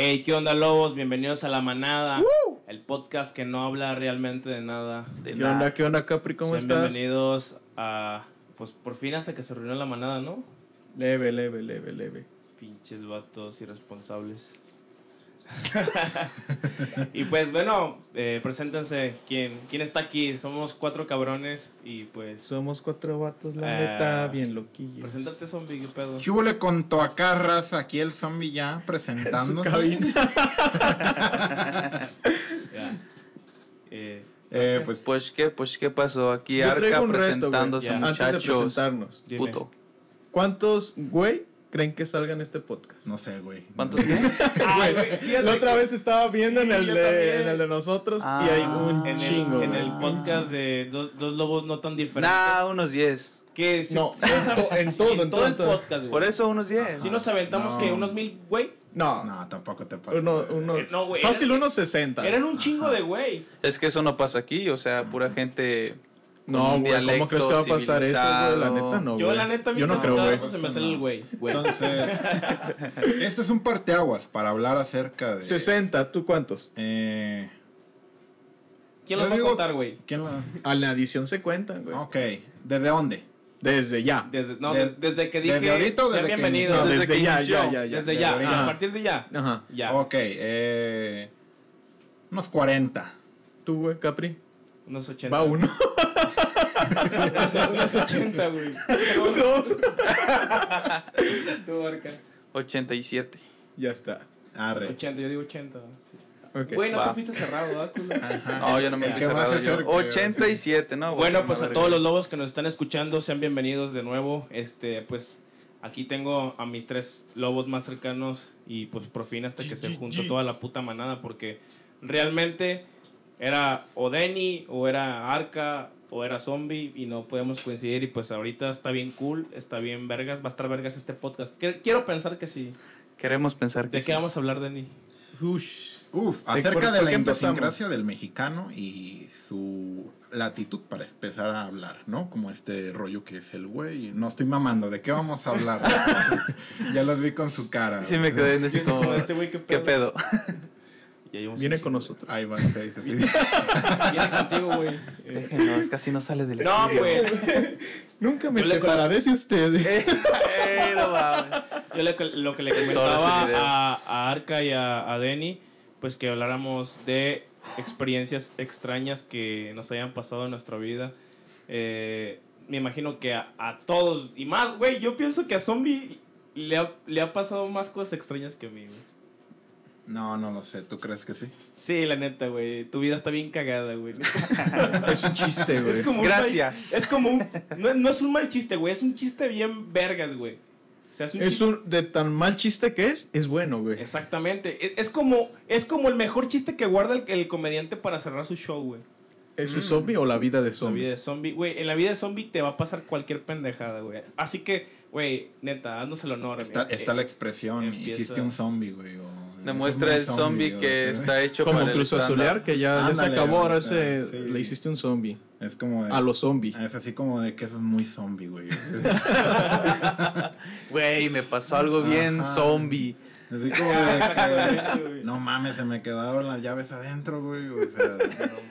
Hey, ¿qué onda, lobos? Bienvenidos a La Manada, el podcast que no habla realmente de nada. De ¿Qué nada. onda, qué onda, Capri? ¿Cómo Sean estás? bienvenidos a. Pues por fin hasta que se reunió La Manada, ¿no? Leve, leve, leve, leve. Pinches vatos irresponsables. y pues bueno, eh, preséntense. ¿Quién, ¿Quién está aquí? Somos cuatro cabrones y pues. Somos cuatro vatos, la Ah, neta, bien loquillos. Preséntate, zombie, ¿qué pedo? ¿Qué hubo con Toacarras? Aquí el zombie ya presentándose. Ya. Eh, Eh, pues, Pues qué, pues qué pasó aquí Arca un reto, presentándose Ya. Antes de muchachos. presentarnos. Puto. ¿cuántos güey creen que salgan en este podcast? no sé, güey. ¿Cuántos qué? Ay, güey, La otra que- vez estaba viendo en, el de, en el de nosotros Ah. y hay un en chingo. el, en el podcast de dos, dos lobos no tan diferentes. Nah, unos 10. que si- No, si en todo, en en todo el podcast, güey. Por eso unos 10. Si nos aventamos No. que unos mil, güey. No, No, tampoco te pasa. uno, uno, Eh, no, güey, fácil unos 60. Eran un chingo de güey. Es que eso no pasa aquí, o sea, pura gente. No, un güey, ¿cómo crees que va a pasar eso, güey? La neta, no, Yo, güey. la neta, a mí Yo no creo, güey. se me sale el güey. güey. Entonces, esto es un parteaguas para hablar acerca de. 60, ¿tú cuántos? Eh, ¿Quién yo los va a contar, güey? ¿Quién lo.? A la edición se cuentan, güey. Ok, ¿desde dónde? Desde ya. Desde, no, Des- des- desde que dije. ¿desde ahorita o desde que. No, desde desde, que ya, inició. ya, ya, ya. desde desde ya. ahorita. A partir de ya. Ajá. Ya. Ok, eh. Unos 40. ¿Tú, güey, Capri? Unos 80. Va uno. unos, unos 80, güey. Dos. Tú, Arca. 87. ya está. Arre. 80, yo digo 80. Ok. Güey, no va. te fuiste cerrado, ¿verdad? Ajá. No, yo no me fui cerrado. yo. acerque, 87, ¿no? güey, Bueno, una pues a verga. todos los lobos que nos están escuchando, sean bienvenidos de nuevo. Este, pues aquí tengo a mis tres lobos más cercanos y pues por fin hasta que se juntó toda la puta manada porque realmente era o Denny o era Arca o era Zombie y no podemos coincidir y pues ahorita está bien cool, está bien vergas, va a estar vergas este podcast. Quiero pensar que sí. Queremos pensar que ¿De sí. qué vamos a hablar, Denny? Ush. Uf, ¿De acerca de la idiosincrasia del mexicano y su latitud para empezar a hablar, ¿no? Como este rollo que es el güey. No estoy mamando, ¿de qué vamos a hablar? ya los vi con su cara. Sí, me quedé en así como. Este güey, ¿qué ¿Qué pedo? Ya Viene un con nosotros. Ahí va, se dice así. Viene contigo, güey. Eh, Déjenos, casi no sale del No, estudio. pues. Nunca me Yo le separaré de ustedes. Eh, no mames. Yo le- lo que le comentaba a, a Arca y a, a Denny, pues que habláramos de experiencias extrañas que nos hayan pasado en nuestra vida. Eh, me imagino que a, a todos, y más, güey, yo pienso que a Zombie le ha, le ha pasado más cosas extrañas que a mí, güey. No, no lo sé. ¿Tú crees que sí? Sí, la neta, güey. Tu vida está bien cagada, güey. es un chiste, güey. Es como un Gracias. es como un. No, no es un mal chiste, güey. Es un chiste bien vergas, güey. O sea, es un Es un de tan mal chiste que es, es bueno, güey. Exactamente. Es, es como, es como el mejor chiste que guarda el, el comediante para cerrar su show, güey. ¿Es un zombie o la vida de La zombie? vida de zombie, güey. En la vida de zombie te va a pasar cualquier pendejada, güey. Así que, güey, neta, haznos el honor. Está, güey. está Eh, la expresión, empieza- hiciste un zombie, güey. o Demuestra el zombie o que sea, está hecho Como para Cruz. Azulear, que ya, ya se Ándale, acabó, ahora o sea, se, sí. le hiciste un zombie. Es como de... A los zombies. Es así como de que eso es muy zombie, güey. Güey, me pasó algo bien Ajá. zombie. Así como de que, no mames, se me quedaron las llaves adentro, güey. O sea,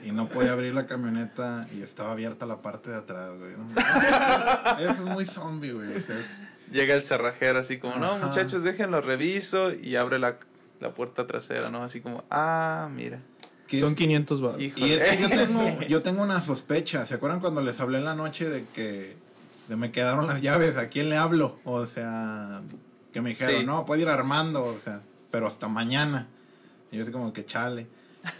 y no podía abrir la camioneta y estaba abierta la parte de atrás, güey. ¿no? Eso es muy zombie, güey. o sea, es- Llega el cerrajero así como, no, Ajá. muchachos, déjenlo reviso y abre la, la puerta trasera, ¿no? Así como, ah, mira. que Son es- 500 baros. Y es que yo tengo, yo tengo una sospecha. ¿Se acuerdan cuando les hablé en la noche de que se me quedaron las llaves? ¿A quién le hablo? O sea, que me dijeron, Sí. no, puede ir armando, o sea, pero hasta mañana. Y yo así como que chale.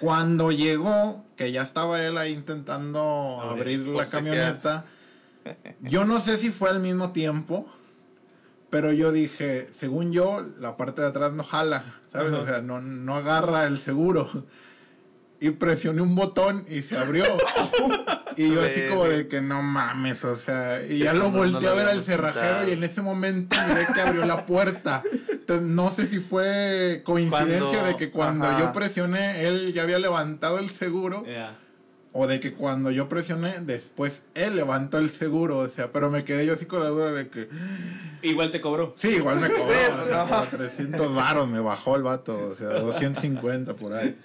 Cuando llegó, que ya estaba él ahí intentando Abrir, abrir la camioneta, yo no sé si fue al mismo tiempo, pero yo dije, según yo, la parte de atrás no jala, ¿sabes? Ajá. O sea, no, no agarra el seguro. Y presioné un botón y se abrió. y yo así como de que no mames, o sea, y ya lo no- no volteé lo a ver al cerrajero y en ese momento miré que abrió la puerta. Entonces no sé si fue coincidencia Cuando- de que cuando ajá. yo presioné, él ya había levantado el seguro Ya. O de que cuando yo presioné, después él levantó el seguro, o sea, pero me quedé yo así con la duda de que, Igual te cobró. sí, igual me cobró, o sea, como 300 varos me bajó el vato, o sea, 250 por ahí.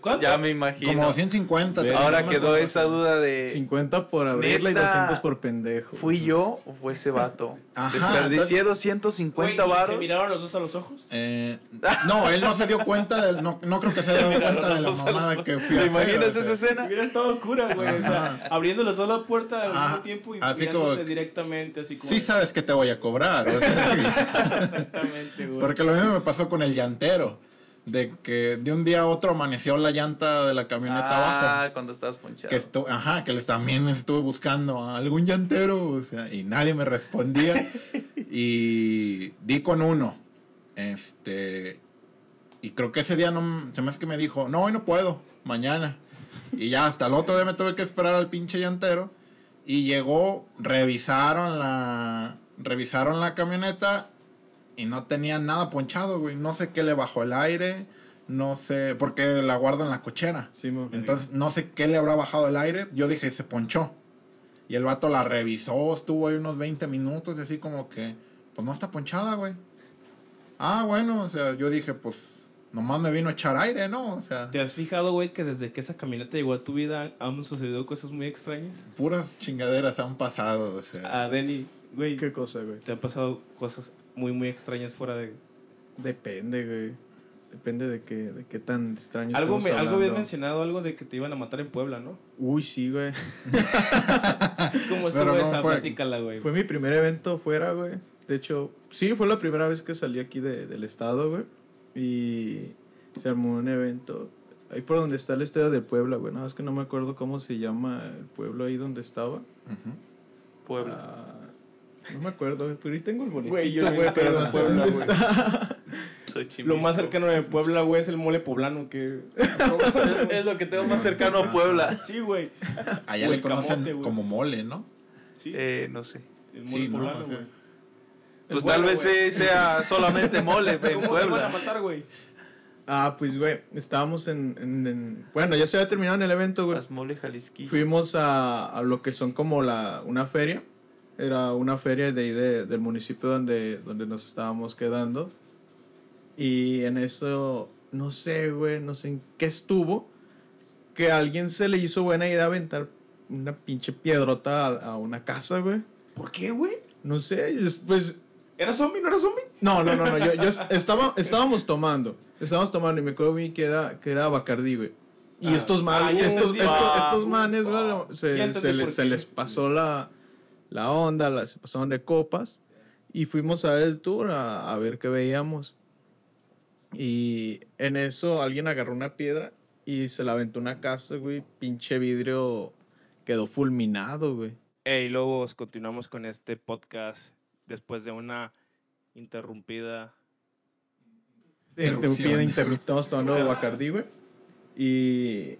¿Cuánto? Ya me imagino. Como 250. Ve, Ahora no quedó acuerdo. esa duda de 50 por abrirla y Neta. 200 por pendejo. ¿fui yo o fue ese vato? Ajá, Desperdicié Güey, 250 ¿y ¿Se miraron los dos a los ojos? Eh, no, él no se dio cuenta, del, no, no creo que se haya dado cuenta de la los los mamada que fui a ¿Te hacer. imaginas esa escena? Hubiera estado cura, güey. O sea, Ajá. abriéndole solo la puerta al Ajá. mismo tiempo y Así mirándose como- directamente, así como. Sí sabes que te voy a cobrar. o sea, Exactamente, güey. porque lo mismo me pasó con el llantero. De que de un día a otro amaneció la llanta de la camioneta Ah, abajo. cuando estabas ponchado. Que estu- ajá, que les también estuve buscando a algún llantero, o sea, y nadie me respondía. y di con uno. Este. Y creo que ese día no, se me hace que me dijo, no, hoy no puedo, mañana. Y ya hasta el otro día me tuve que esperar al pinche llantero. Y llegó, revisaron la, revisaron la camioneta y no tenía nada ponchado, güey. No sé qué le bajó el aire, no sé, porque la guardo en la cochera. Sí. Entonces, no sé qué le habrá bajado el aire. Yo dije, se ponchó. Y el vato la revisó, estuvo ahí unos 20 minutos, y así como que, pues no está ponchada, güey. Ah, bueno, o sea, yo dije, pues, nomás me vino a echar aire, ¿no? O sea, ¿Te has fijado, güey, que desde que esa camioneta llegó a tu vida han sucedido cosas muy extrañas? puras chingaderas han pasado, o sea. A Denny, güey, ¿Qué cosa, güey? te han pasado cosas muy, muy extrañas fuera de... Depende, güey. Depende de qué, de qué tan extraño Algo, me, algo habías mencionado, algo de que te iban a matar en Puebla, ¿no? Uy, sí, güey. ¿Cómo estuvo no esa? fue- Platícala, güey. Fue mi primer evento fuera, güey. De hecho, sí, fue la primera vez que salí aquí de- del estado, güey. Y se armó un evento ahí por donde está el estadio de Puebla, güey. Nada más que no me acuerdo cómo se llama el pueblo ahí donde estaba. Puebla. Ah, no me acuerdo, pero ahí tengo el boletito, Güey, yo güey, pero Puebla, güey. Lo más cercano de Puebla, güey, es el mole poblano que... es lo que tengo más cercano a Puebla. Sí, güey. Allá le conocen camote, como mole, ¿no? Sí, Eh, no sé. el mole sí, ¿no? poblano, O sea, güey. Pues Es tal vez sea solamente mole en ¿Cómo te van a Puebla. matar, güey? Ah, pues, güey, estábamos en, en- en- Bueno, ya se había terminado en el evento, güey. Las mole Jalisquillo. Fuimos a, a lo que son como la, una feria. Era una feria de ahí de- del municipio donde, donde nos estábamos quedando. Y en eso, no sé, güey, no sé en qué estuvo. Que a alguien se le hizo buena idea aventar una pinche piedrota a, a una casa, güey. ¿Por qué, güey? No sé, es- pues ¿Era zombie? ¿No era zombie? no, no, no, no. Yo, yo es- estaba, estábamos tomando. Estábamos tomando y me acuerdo bien que era, que era Bacardí, güey. Y Ah. estos, man- Ah, estos, estos, estos manes, güey, se, se se les pasó la, la onda, la- se pasaron de copas. Y fuimos a ver el tour a, a ver qué veíamos. Y en eso alguien agarró una piedra y se la aventó a una casa, güey. Pinche vidrio quedó fulminado, güey. Hey, lobos, continuamos con este podcast después de una interrumpida. Interrumpida, interrumpida. Estamos tomando Bacardí, güey. Y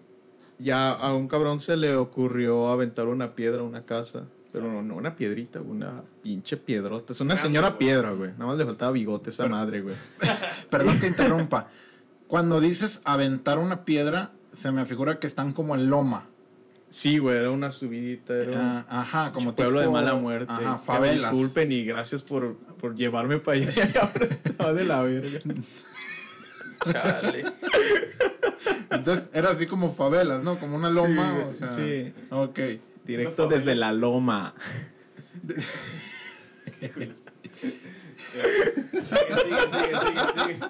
ya a un cabrón se le ocurrió aventar una piedra a una casa. Pero no, no una piedrita, una pinche piedrota. Es una Grande, señora güey. piedra, güey. Nada más le faltaba bigote a esa Pero- madre, güey. Perdón que interrumpa. Cuando dices aventar una piedra, se me figura que están como en loma. Sí, güey, era una subidita. Era un Ah, ajá, como pueblo de tipo- mala muerte. Ajá, Que me favelas. Disculpen y gracias por, por llevarme para allá. Y ahora estaba de la verga. Chale. Entonces era así como favelas, ¿no? Como una loma. Sí, o sea, sí. Ok. Directo desde la loma. Sigue, sigue, sigue, sigue, sigue.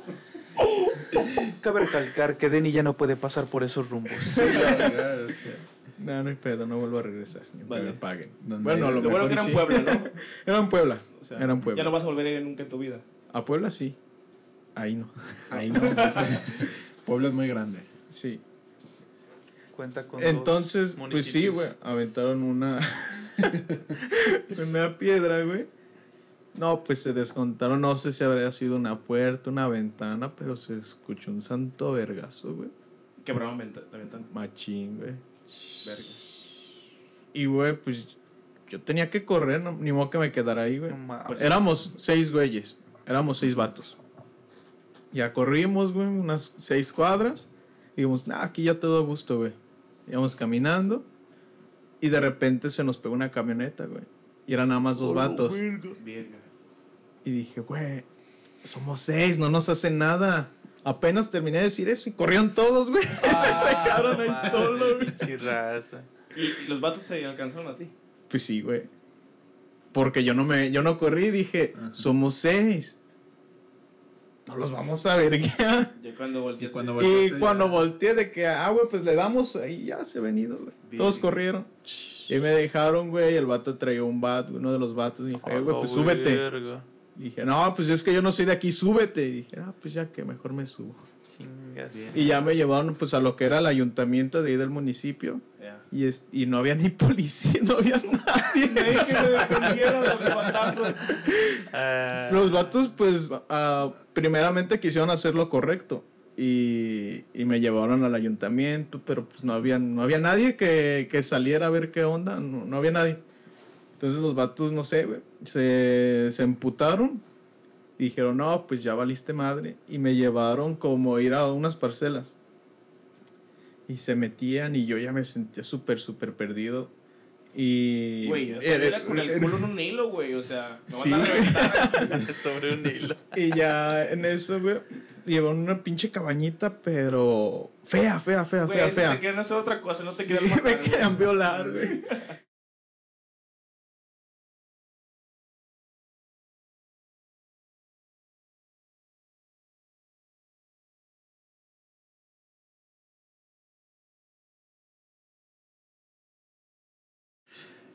Cabe recalcar que Denny ya no puede pasar por esos rumbos. Sí, ya, ya, o sea, No, no hay pedo, no vuelvo a regresar. Ni me paguen. Donde Bueno, lo Lo bueno mejor que era en sí. Puebla, ¿no? Era en Puebla. O sea, era en Puebla. Ya no vas a volver a ir nunca en tu vida. A Puebla sí. Ahí no. Ahí no. Pueblo es muy grande. Sí. Cuenta con Entonces, dos pues sí, güey. Aventaron una. una piedra, güey. No, pues se descontaron. No sé si habría sido una puerta, una ventana, pero se escuchó un santo vergazo, güey. Quebraron venta- la ventana. Machín, güey. Verga. Y, güey, pues yo tenía que correr, no- ni modo que me quedara ahí, güey. No. Pues- Éramos seis güeyes. Éramos seis vatos. Ya corrimos, güey, unas seis cuadras. Y dijimos, nah, aquí ya todo a gusto, güey. Íbamos caminando y de repente se nos pegó una camioneta, güey. Y eran nada más dos vatos. Verga. Y dije, güey, somos seis, no nos hacen nada. Apenas terminé de decir eso y corrieron todos, güey. Ah, Me dejaron ahí solo, güey. ¿Y los vatos se alcanzaron a ti? Pues sí, güey. Porque yo no me, yo no corrí, dije, Ajá. somos seis. No los vamos a ver ya. Cuando volteaste. Y cuando Y volteé de que, ah, güey, pues le damos, ahí ya se ha venido, güey. Bien. Todos corrieron. Y me dejaron, güey, y el vato traía un bat, uno de los vatos, y dije, eh, güey, pues Ah, súbete. verga. Y dije, no, pues es que yo no soy de aquí, súbete. Y dije, ah, pues ya que mejor me subo. Chingas. Y ya me llevaron, pues, a lo que era el ayuntamiento de ahí del municipio. Y, es, y no había ni policía, no había nadie. Nadie que me defendiera los batazos. Ah, Los vatos, pues, ah, primeramente quisieron hacer lo correcto. Y, y me llevaron al ayuntamiento, pero pues no había, no había nadie que, que saliera a ver qué onda, no, no había nadie. Entonces los vatos, no sé, güey, se, se emputaron y dijeron, no, pues ya valiste madre. Y me llevaron como ir a unas parcelas. Y se metían y yo ya me sentía súper, súper perdido. Y... Güey, era- era con el culo en un hilo, güey. O sea, me Sí, van a reventar. sobre un hilo. Y ya en eso, güey, llevaron una pinche cabañita, pero fea, fea, fea, Güey, fea, si fea. te quieren hacer otra cosa, no te Sí, quieren matar. me querían violar, güey.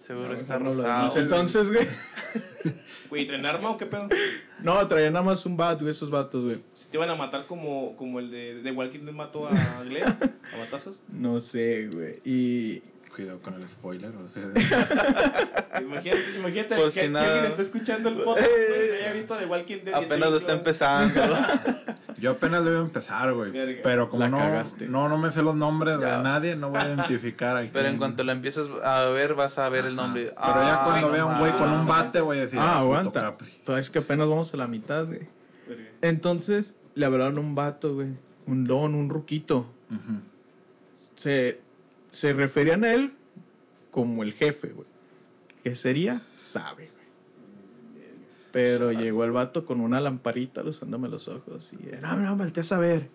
Seguro No, está no rosado. Entonces, güey, Güey, ¿traen arma o qué pedo? no, traían nada más un bat, güey, esos vatos, güey. Si te iban a matar como, como el de, de Walking Dead mató a Glenn, a batazos. No sé, güey. Y Cuidado con el spoiler, o sea, Imagínate, imagínate Por que, si que nada. alguien está escuchando el podcast, güey, no haya visto de Walking Dead. y Apenas lo está empezando. yo apenas lo iba a empezar, güey. Pero como no, no, no me sé los nombres Ya. de nadie, no voy a identificar aquí. Pero en cuanto lo empieces a ver, vas a ver el nombre. Pero ya Ah, cuando no vea un güey con un bate, voy a decir, ah, ah, aguanta. Capri. Pero es que apenas vamos a la mitad, güey. Entonces, le hablaron a un vato, güey. Un don, un ruquito. Se, se referían a él como el jefe, güey. ¿Qué sería? Sabe, güey. Pero llegó el vato con una lamparita luzándome los ojos y no, no, volteé a ver.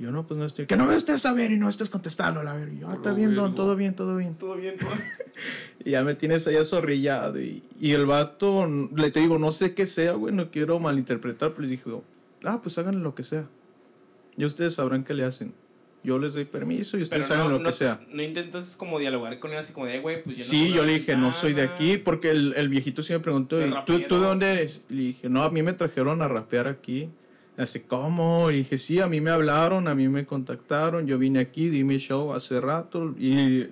Yo no, pues no estoy. Que no me estés a ver y no estés contestando, la ver. Y yo, ah, está bien, don, todo bien, todo bien. Todo bien, todo Y ya me tienes ahí azorrillado. Y, y el vato, le te digo, no sé qué sea, güey, no quiero malinterpretar, pero les dijo, ah, pues háganle lo que sea. Ya ustedes sabrán qué le hacen. Yo les doy permiso y ustedes hagan no, lo no, que sea. no intentas como dialogar con él así como de, güey, pues yo no Sí, yo le dije, no soy de nada". aquí, porque el, el viejito sí me preguntó, Soy "¿Y ¿tú. ¿tú de dónde eres? Le dije, no, a mí me trajeron a rapear aquí. Así, ¿cómo? Y dije, sí, a mí me hablaron, a mí me contactaron, yo vine aquí, di mi show hace rato y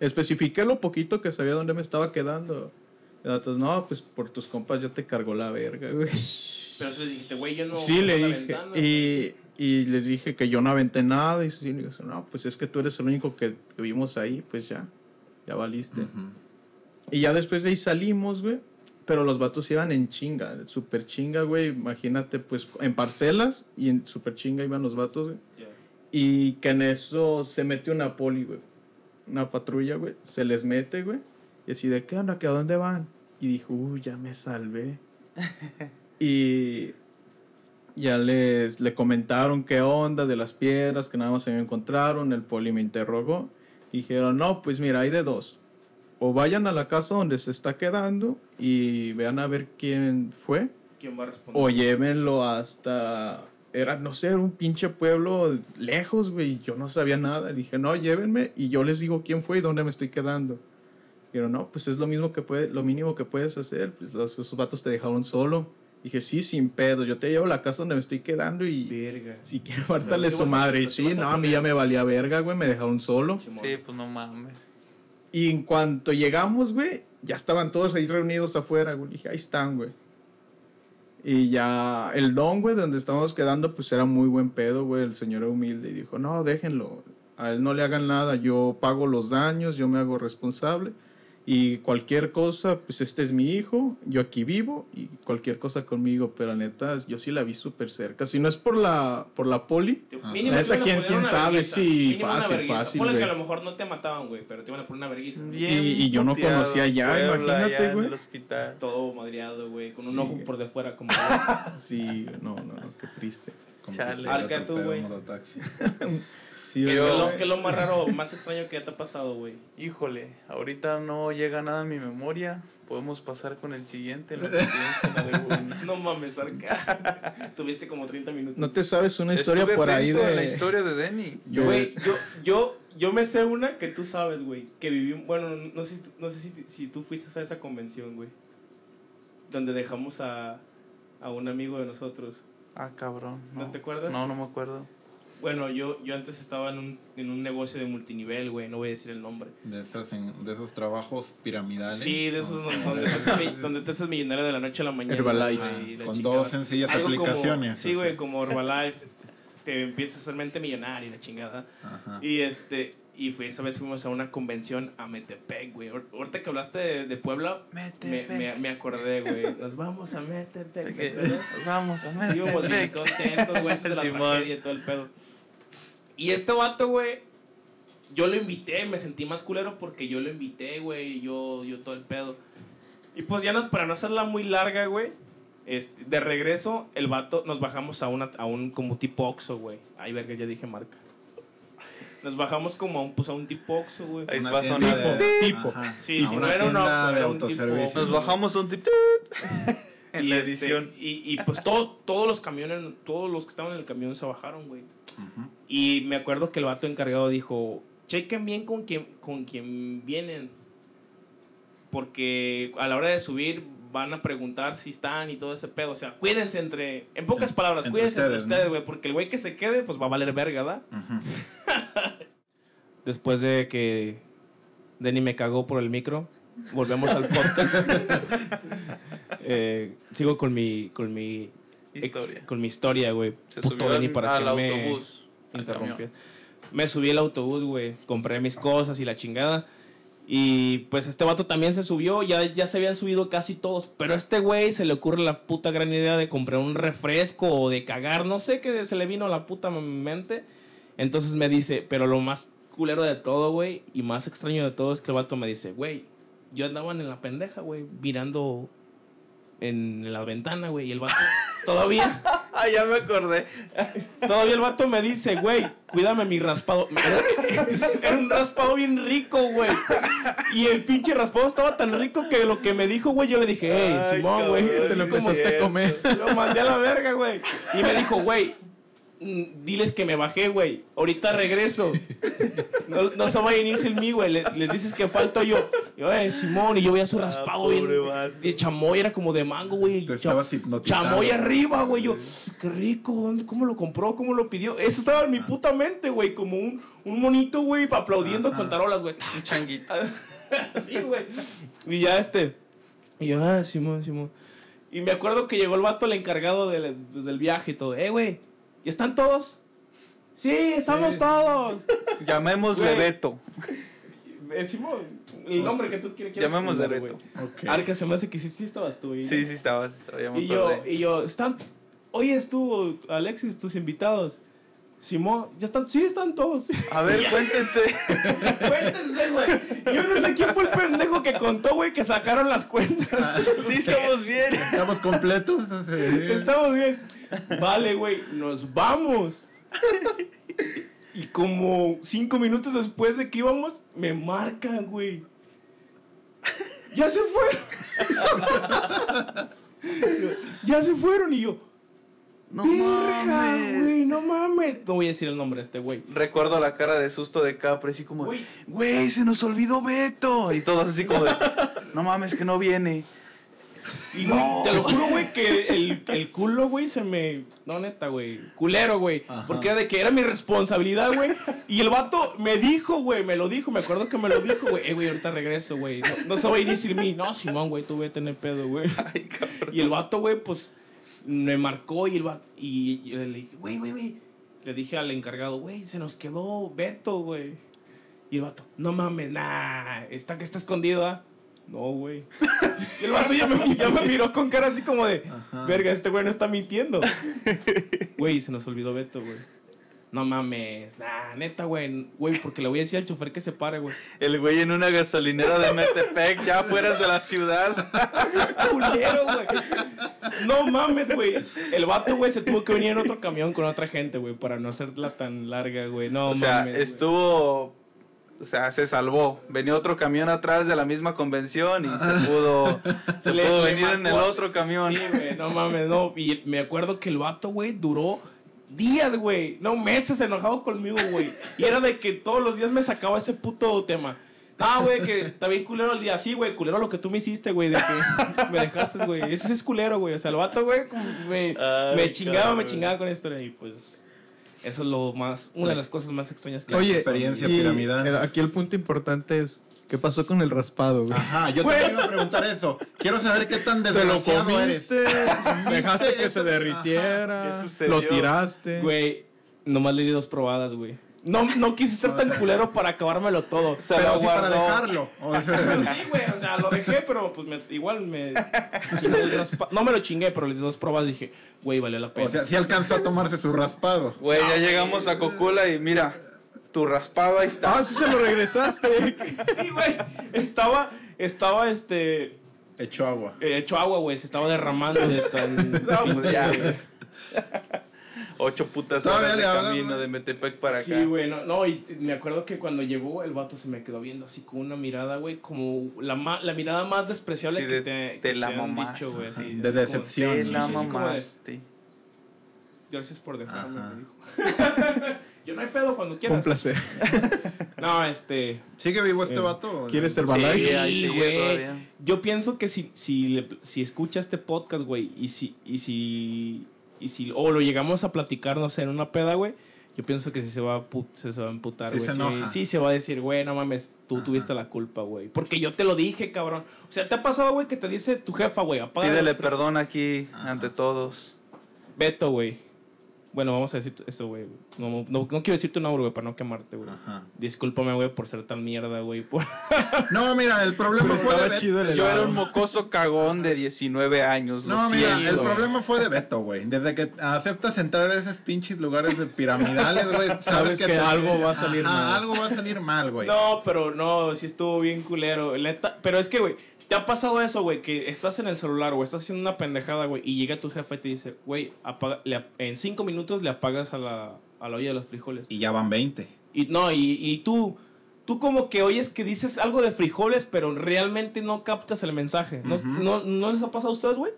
especifiqué lo poquito que sabía dónde me estaba quedando. Entonces, no, pues por tus compas ya te cargó la verga, güey. Pero si les dijiste, güey, yo no. sí, le dije. ventana". Y, y les dije que yo no aventé nada. Y sí, y digo, no, pues es que tú eres el único que, que vimos ahí, pues ya, ya valiste. Ujú. Y ya después de ahí salimos, güey. Pero los vatos iban en chinga, super chinga, güey. Imagínate, pues en parcelas y en super chinga iban los vatos, güey. Ya. Y que en eso se mete una poli, güey. Una patrulla, güey. Se les mete, güey. Y así de, ¿qué onda? ¿Que a dónde van? Y dijo, uy, ya me salvé. y ya les le comentaron qué onda de las piedras que nada más se me encontraron. El poli me interrogó. Y dijeron, no, pues mira, hay de dos. O vayan a la casa donde se está quedando y vean a ver quién fue ¿Quién va a responder? o llévenlo hasta era no sé era un pinche pueblo lejos güey yo no sabía nada dije no llévenme y yo les digo quién fue y dónde me estoy quedando pero no pues es lo mismo que puede lo mínimo que puedes hacer pues los, esos vatos te dejaron solo dije sí sin pedos yo te llevo a la casa donde me estoy quedando y Verga. si quiero sí su madre y sí vas a no a mí ya me valía verga güey me dejaron solo. Sí, pues no mames. y en cuanto llegamos, güey, ya estaban todos ahí reunidos afuera, güey. Dije, ahí están, güey. Y ya el don, güey, donde estábamos quedando, pues era muy buen pedo, güey. El señor era humilde y dijo, no, déjenlo. A él no le hagan nada. Yo pago los daños, yo me hago responsable. Y cualquier cosa, pues este es mi hijo, yo aquí vivo y cualquier cosa conmigo, pero la neta, yo sí la vi súper cerca. Si no es por la, por la poli, Mínimo Neta, ¿quién- quién sabe? vergüenza. Sí, fácil, fácil, Ponle que güey. a lo mejor no te mataban, güey, pero te iban a poner una vergüenza. Y- y yo no conocía ya, imagínate, güey. Todo madreado, güey, con un Sí, ojo por de fuera como... sí, no, no, no, qué triste. Como Chale. si Arca tú, güey. Sí, ¿Qué, Yo- es lo, qué es lo más raro o más extraño que ya te ha pasado, güey? Híjole, ahorita no llega nada a mi memoria. Podemos pasar con el siguiente. la de. No mames, Arca. Tuviste como 30 minutos. ¿No te sabes una historia Estuve por ahí de... la historia de Denny. de- Güey, yo, yo, yo me sé una que tú sabes, güey. Que viví, bueno, no sé, no sé si, si tú fuiste a esa convención, güey. Donde dejamos a, a un amigo de nosotros. Ah, cabrón. ¿No te acuerdas? No, no me acuerdo. Bueno, yo, yo antes estaba en un, en un negocio de multinivel, güey. No voy a decir el nombre. De, esas, en- de esos trabajos piramidales. Sí, de esos donde, te haces, donde te haces millonario de la noche a la mañana. Herbalife. la con chingada. dos sencillas Algo como- aplicaciones. sí, güey, como Herbalife. Te empiezas a hacer mente millonaria y la chingada. Ajá. Y este, y fue, esa vez fuimos a una convención a Metepec, güey. Ahor- Ahorita que hablaste de, de Puebla, me, Metepec. me, me acordé, güey. Nos vamos a Metepec. ¿te Que- acuerdas? Vamos a Íbamos bien contentos, güey, antes de la tragedia y todo el pedo. Y este vato, güey, yo lo invité, me sentí más culero porque yo lo invité, güey, y yo, yo todo el pedo. Y pues ya nos, para no hacerla muy larga, güey, este, de regreso, el vato, nos bajamos a, una, a un como tipo Oxxo, güey. Ay, verga, ya dije marca. Nos bajamos como a un, pues, a un tipo Oxxo, güey. Ahí Una va a tienda sonar. de- Tipo. ajá. Sí, A una no era un Oxxo, de era un tipo. Nos bajamos un tip en Y la este, edición. y, y pues todo, todos los camiones, todos los que estaban en el camión se bajaron, güey. Y me acuerdo que el vato encargado dijo, chequen bien con quién, con quién vienen. Porque a la hora de subir van a preguntar si están y todo ese pedo. O sea, cuídense entre... En pocas En- palabras, entre cuídense entre ustedes, güey. Porque el güey que se quede, pues va a valer verga, ¿verdad? Ujú. Después de que Denny me cagó por el micro, volvemos al podcast. Eh, sigo con mi... Con mi Historia. Con mi historia, güey. Se Puto subió Denny, al, para al que me autobús. al interrumpías. Me subí al autobús, güey. Compré mis cosas y la chingada. Y pues este vato también se subió. Ya, ya se habían subido casi todos. Pero a este güey se le ocurre la puta gran idea de comprar un refresco o de cagar. No sé qué se le vino a la puta mente. Entonces me dice, pero lo más culero de todo, güey, y más extraño de todo es que el vato me dice, güey, yo andaba en la pendeja, güey, mirando en la ventana, güey. Y el vato todavía... Ah, ya me acordé. Todavía el vato me dice, güey, cuídame mi raspado. Era, un raspado bien rico, güey. Y el pinche raspado estaba tan rico que lo que me dijo, güey, yo le dije, hey, Simón, güey. Te lo empezaste a comer. Lo mandé a la verga, güey. Y me dijo, güey, diles que me bajé, güey. Ahorita regreso. No, no se vayan a ir sin mí, güey. Le- Les, dices que falto yo. Y yo, eh, Simón, y yo veía su raspado bien. Ah, pobre vato. De chamoy, era como de mango, güey. Hipnotizado. Chamoy arriba, güey. Yo, qué rico, ¿dónde, ¿cómo lo compró? ¿Cómo lo pidió? Eso estaba en mi puta mente, güey. Como un, un monito, güey, aplaudiendo Ajá. con tarolas, güey. Un changuito. Sí, güey. Y ya este. Y yo, ah, Simón, Simón. Y me acuerdo que llegó el vato, el encargado del, pues, del viaje y todo. Eh, güey, ¿y están todos? Sí, estamos Sí. todos. Llamémosle. Beto. Eh, Simón, el nombre que tú quieres. quieras Llamémosle Beto. güey. Ok. Arca se me hace que sí, sí estabas tú. y- Sí, sí estabas. estaba, ya me Y yo, y yo, están. Oyes tú, Alexis, tus invitados. Simón, ya están, sí, están todos. A ver, cuéntense. Cuéntense, güey. Yo no sé quién fue el pendejo que contó, güey, que sacaron las cuentas. Sí, estamos bien. ¿Estamos completos? Estamos bien. Vale, güey, nos vamos. Y como cinco minutos después de que íbamos, me marcan, güey. Ya se fueron. ya se fueron. Y yo, No verga, mames. güey, no mames. No voy a decir el nombre de este güey. Recuerdo la cara de susto de Capri, así como, Güey. güey, se nos olvidó Beto. Y todos así como de, no mames, que no viene. Y, güey, te lo juro, güey, que el, el culo, güey, se me... No, neta, güey. Culero, güey. Porque era de que era mi responsabilidad, güey. Y el vato me dijo, güey, me lo dijo. Me acuerdo que me lo dijo, güey. Eh, güey, ahorita regreso, güey. No, no se va a ir sin mí. No, Simón, güey, tú voy a tener pedo, güey. Ay, cabrón. Y el vato, güey, pues, me marcó y el vato... Y, y le dije, güey, güey, güey. Le dije al encargado, güey, se nos quedó Beto, güey. Y el vato, no mames, nah, está que está escondido, ¿ah? No, güey. Y el vato ya me, ya me miró con cara así como de, Ajá. verga, este güey no está mintiendo. Güey, se nos olvidó Beto, güey. No mames, nah, neta, güey. Güey, porque le voy a decir al chofer que se pare, güey. El güey en una gasolinera de Metepec, ya fuera de la ciudad. culero, güey. No mames, güey. El vato, güey, se tuvo que venir en otro camión con otra gente, güey, para no hacerla tan larga, güey. No o sea, mames. güey. estuvo. O sea, se salvó. Venía otro camión atrás de la misma convención y se pudo, se Le- pudo le venir en el otro camión. Sí, güey, no mames, no. Y me acuerdo que el vato, güey, duró días, güey. No, meses enojado conmigo, güey. Y era de que todos los días me sacaba ese puto tema. Ah, güey, que está bien culero el día. Sí, güey, culero lo que tú me hiciste, güey, de que me dejaste, güey. Ese sí es culero, güey. O sea, el vato, güey, me, Ay, me chingaba, me chingaba con esto. Y pues, eso es lo más, una de las cosas más extrañas que Oye, experiencia y piramidal. aquí el punto importante es, ¿qué pasó con el raspado, güey? Ajá, yo también iba a preguntar eso. Quiero saber qué tan ¿Te lo desgraciado eres. comiste? ¿Dejaste que eso? se derritiera? ¿Qué sucedió? ¿Lo tiraste? Güey, nomás le di dos probadas, güey. No, no quise ser tan culero para acabármelo todo. Se Pero lo sí para dejarlo. O sea, Sí, güey, o sea, lo dejé, pero pues me- igual me. No me lo chingué, pero le di dos pruebas y dije, güey, valió la pena. o sea, sí alcanzó a tomarse su raspado. Güey, ya llegamos a Cocula y mira, tu raspado ahí está. Ah, sí se lo regresaste. sí, güey. Estaba, estaba este. Echó agua. eh, hecho agua, güey. Se estaba derramando de tan. No, pues ya. pinche- Ocho putas Todavía horas de hablan, camino güey. de Metepec para acá. Sí, güey, no, no, y me acuerdo que cuando llegó el vato se me quedó viendo así con una mirada, güey, como la, ma- la mirada más despreciable Sí, que de- te, te la te han dicho, güey. así, De decepción. Te Sí, la sí, sí, de- mamaste. Gracias por dejarme, me dijo. Yo no hay pedo cuando Fue un quieras. placer. No, este. ¿Sigue vivo este Eh, vato? ¿Quieres ser Sí, Balay? ahí Sí, güey. todavía. Yo pienso que si, si, le- si escucha este podcast, güey, y si, y si, y si, o lo llegamos a platicar, no sé, en una peda, güey, yo pienso que sí se va a, se, se va a emputar, Sí güey. se Sí, enoja. sí, se va a decir, güey, no mames, tú Ajá. tuviste la culpa, güey. Porque yo te lo dije, cabrón. O sea, ¿te ha pasado, güey, que te dice tu jefa, güey, apaga Pídele perdón aquí Ajá. ante todos. Beto, güey. Bueno, vamos a decir eso, güey. No, no, no quiero decir tu nombre, güey, para no quemarte, güey. Discúlpame, güey, por ser tan mierda, güey. por- No, mira, el problema Pero fue de Beto. Yo era un mocoso cagón de 19 años. No, mira, siento. el problema fue de Beto, güey. Desde que aceptas entrar a esos pinches lugares de piramidales, güey, sabes, Sabes que te- algo va a salir Ajá, mal. Algo va a salir mal, güey. No, pero no, sí estuvo bien culero. Pero es que, güey, ¿te ha pasado eso, güey? Que estás en el celular, güey, estás haciendo una pendejada, güey, y llega tu jefe y te dice, güey, en cinco minutos le apagas a la, a la olla de los frijoles. Y ya van 20. Y no, y, y tú, tú como que oyes que dices algo de frijoles, pero realmente no captas el mensaje. ¿No, no, ¿no les ha pasado a ustedes, güey?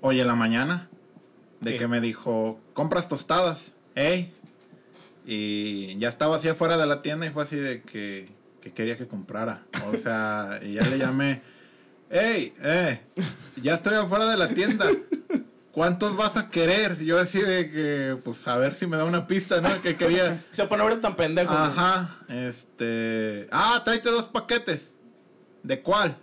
Hoy en la mañana, de ¿Qué? que me dijo, compras tostadas, ey. Y ya estaba así afuera de la tienda y fue así de que, que quería que comprara. O sea, y ya le llamé, ey, eh, ya estoy afuera de la tienda. ¿Cuántos vas a querer? Yo así de que, pues a ver si me da una pista, ¿no? Que quería. Para no verte tan pendejo. Ajá, este. Ah, tráete dos paquetes. ¿De cuál?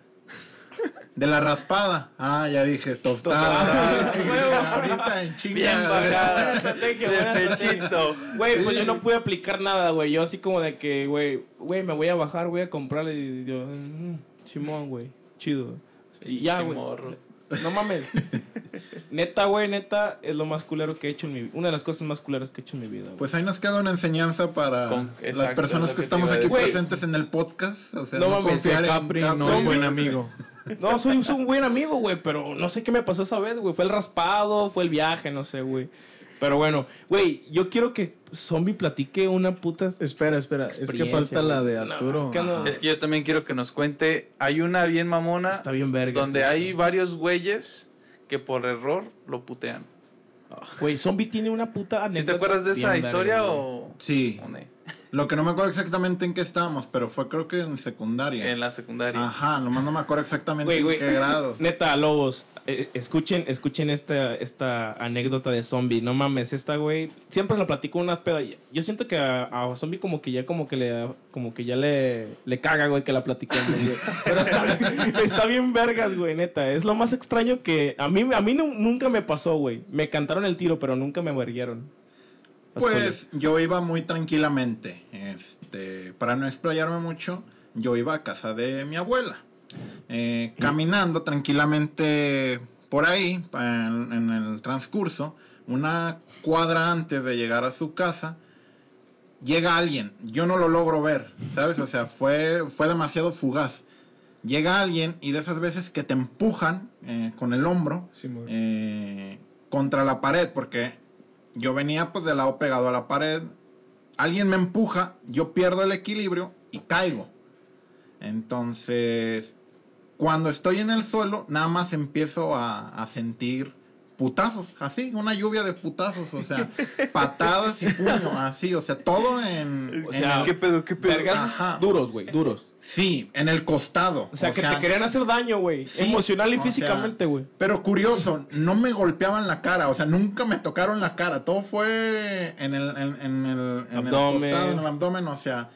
De la raspada. Ah, ya dije, tostada. Tostada. Sí, Huevo. ahorita en chinga. Bien Buena estrategia, de buena estrategia. pechito. Güey, pues Sí. yo no pude aplicar nada, güey. Yo así como de que, güey, güey, me voy a bajar, voy a comprarle. Y yo, mm, Simón, güey, chido. Y ya, güey. No mames. neta, güey, neta, es lo más culero que he hecho en mi vida. Una de las cosas más culeras que he hecho en mi vida, güey. Pues ahí nos queda una enseñanza para Con- las personas que estamos aquí presentes en el podcast. O sea, No no, mames, confiar en Capri no es buen amigo. No, soy, soy un buen amigo, güey, pero no sé qué me pasó esa vez, güey. Fue el raspado, fue el viaje, no sé, güey. Pero bueno, güey, yo quiero que Zombie platique una puta... Espera, espera. Es que falta la de. No, Arturo. Es que yo también quiero que nos cuente. Hay una bien mamona Está bien verga. donde sí. hay varios güeyes que por error lo putean. Güey, Zombie tiene una puta ¿Sí te acuerdas de esa historia verga, o...? Sí. o no? Lo que no me acuerdo exactamente en qué estábamos, pero fue creo que en secundaria. En la secundaria. Ajá, nomás no me acuerdo exactamente en qué grado. Neta, lobos, eh, escuchen, escuchen esta, esta anécdota de Zombie. No mames, esta güey siempre la platico en una peda. Yo siento que a, a Zombie como que ya como que le como que ya le, le caga, güey, que la platiquemos, güey. Pero está, bien- está bien vergas, güey, neta. Es lo más extraño que a mí a mí nu- nunca me pasó, güey. Me cantaron el tiro, pero nunca me verguieron. Pues yo iba muy tranquilamente. Este, para no explayarme mucho, yo iba a casa de mi abuela. Eh, caminando tranquilamente por ahí, en, en el transcurso, una cuadra antes de llegar a su casa, llega alguien. Yo no lo logro ver, ¿sabes? O sea, fue, fue demasiado fugaz. Llega alguien y de esas veces que te empujan eh, con el hombro Sí, eh, contra la pared, porque yo venía pues del lado pegado a la pared. Alguien me empuja, yo pierdo el equilibrio y caigo. Entonces, cuando estoy en el suelo, nada más empiezo a, a sentir putazos, así, una lluvia de putazos, o sea, patadas y puño, así, o sea, todo en... O en sea, el- ¿Qué pedo, qué pedo? Duros, güey, duros. sí, en el costado. O sea, que te querían hacer daño, güey. Sí, Emocional y físicamente, güey. Pero curioso, no me golpeaban la cara, o sea, nunca me tocaron la cara, todo fue en el, en, en el, en el Abdomen. costado, en el abdomen, o sea,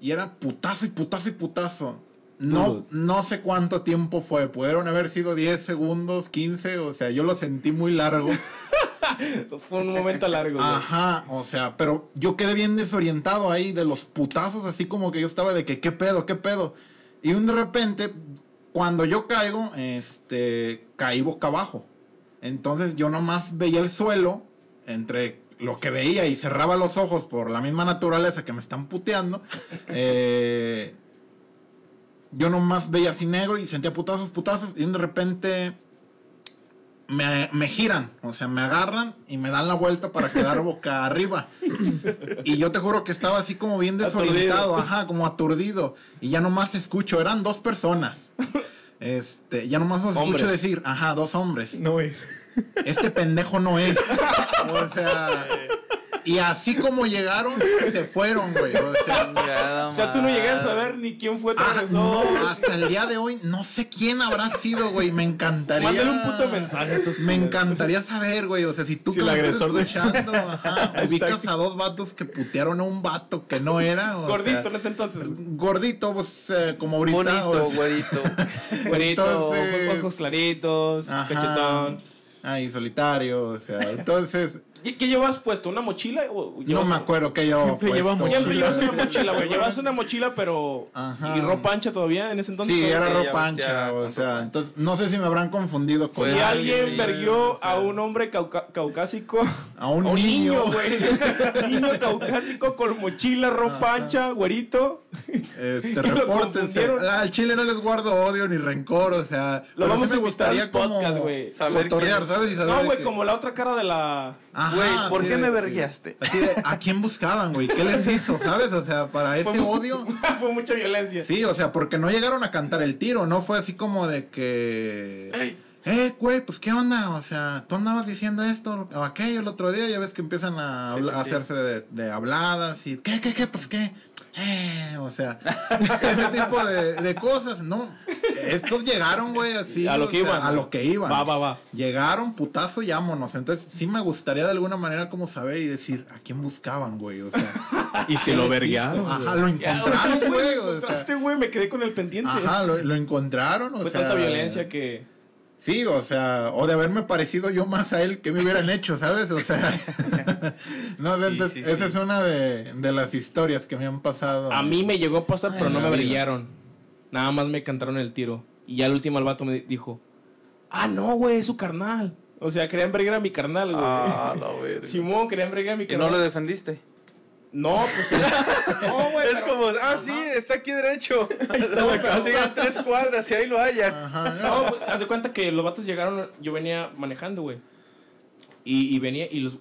y era putazo y putazo y putazo. No, no sé cuánto tiempo fue, pudieron haber sido 10 segundos, 15, o sea, yo lo sentí muy largo. Fue un momento largo, güey. Ajá, o sea, pero yo quedé bien desorientado ahí de los putazos, así como que yo estaba de que, ¿qué pedo, qué pedo? Y un de repente, cuando yo caigo, este, caí boca abajo. Entonces yo nomás veía el suelo, entre lo que veía y cerraba los ojos por la misma naturaleza que me están puteando. eh, yo nomás veía así negro y sentía putazos, putazos, y de repente me, me giran, o sea, me agarran y me dan la vuelta para quedar boca arriba. Y yo te juro que estaba así como bien desorientado, Aturdido. ajá, como aturdido. Y ya nomás escucho, eran dos personas. Este, ya nomás los escucho decir, ajá, dos hombres. No es. Este pendejo no es. O sea, y así como llegaron, se fueron, güey. O sea, O sea, tú no llegas a ver ni quién fue tu ah, no, hasta el día de hoy no sé quién habrá sido, güey. Me encantaría. Mándale un puto mensaje a estos Me culeros. encantaría saber, güey. O sea, si tú Si que el agresor de- escuchando, ajá, ubicas a dos vatos que putearon a un vato que no era. o Gordito sea, en ese entonces. gordito, pues eh, como ahorita. Bonito, o sea, güerito. Güerito, entonces- ojos claritos, ajá, cachetón. Ahí, solitario, o sea, entonces. ¿Qué, qué llevas puesto? ¿Una mochila? O No me acuerdo que yo. Siempre puesto. Siempre llevas una mochila, güey. Llevas una mochila, pero. Ajá. ¿Y ropa ancha todavía en ese entonces? Sí, era ropa ancha, o sea, entonces no sé si me habrán confundido con Si alguien verguió a un hombre cauca- caucásico, A un niño. güey. niño caucásico con mochila, ropa Ajá. ancha, güerito. Este, repórtense. confundieron. Al chile no les guardo odio ni rencor, o sea. Lo vamos sí a me gustaría como podcast, güey. Saber cotorrear. ¿sabes? Y saber No, güey, que- como la otra cara de la. Ajá, Güey, ¿por qué de me verguiaste? Así de, ¿a quién buscaban, güey? ¿Qué les hizo, sabes? O sea, para ese Fue- odio. Fue mucha violencia. Sí, o sea, porque no llegaron a cantar el tiro, no fue así como de que. Eh, güey, pues qué onda, o sea, tú andabas diciendo esto o aquello el otro día, ya ves que empiezan a, Sí, habla- sí, a sí. hacerse de, de habladas y, ¿qué, qué, qué? Pues qué. Eh, o sea, ese tipo de, de cosas, ¿no? Estos llegaron, güey, así. A lo que sea, iban. A lo que iban. Va, va, va. Llegaron, putazo, llámonos. Entonces, sí me gustaría de alguna manera como saber y decir, ¿a quién buscaban, güey? O sea, Y si ¿qué lo verguearon. Ajá, lo encontraron, güey, lo o sea, encontraste, güey, me quedé con el pendiente. Ajá, lo, lo encontraron, o Fue sea, tanta violencia que. Sí, o sea, o de haberme parecido yo más a él que me hubieran hecho, ¿sabes? O sea, no sé, Sí, entonces, sí, esa sí. es una de, de las historias que me han pasado. A mí me llegó a pasar, pero no me vida. brillaron. Nada más me cantaron el tiro. Y ya el último el vato me dijo: Ah, no, güey, es su carnal. O sea, querían bregar a mi carnal, güey. Ah, la verga. Simón, querían bregar a mi ¿Y carnal. no le defendiste? No, pues. no, güey. Es pero- como, ah, sí, está aquí derecho. Ahí está la casa. Sigan tres cuadras y ahí lo. Ajá, no. No, pues, haz de cuenta que los vatos llegaron, yo venía manejando, güey. Y, y venía, y los.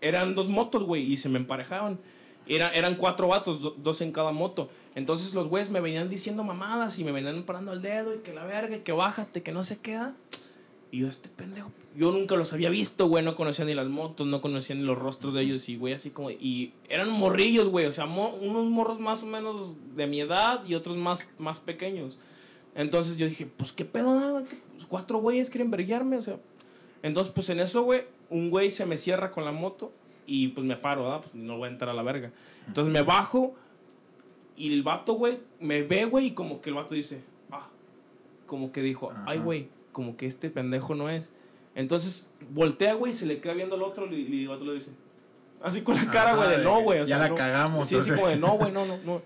Eran dos motos, güey, y se me emparejaban. Era, eran cuatro vatos, do- dos en cada moto. Entonces los güeyes me venían diciendo mamadas y me venían parando el dedo y que la verga, y que bájate, que no se queda. Y yo, este pendejo, yo nunca los había visto, güey, no conocía ni las motos, no conocía ni los rostros de ellos, y güey, así como, y eran morrillos, güey, o sea, mo- unos morros más o menos de mi edad y otros más, más pequeños. Entonces yo dije, pues qué pedo, ah? ¿Qué- pues, cuatro güeyes quieren brillarme, o sea. Entonces, pues en eso, güey, un güey se me cierra con la moto y pues me paro, ¿verdad? Pues no voy a entrar a la verga. Entonces me bajo y el vato, güey, me ve, güey, y como que el vato dice, ah, como que dijo, ay, güey, como que este pendejo no es. Entonces voltea, güey, y se le queda viendo al otro y y el vato le dice, Así con la cara, güey, de no, güey. ya sea, la no. cagamos, Sí, así como de no, güey, no, no, no.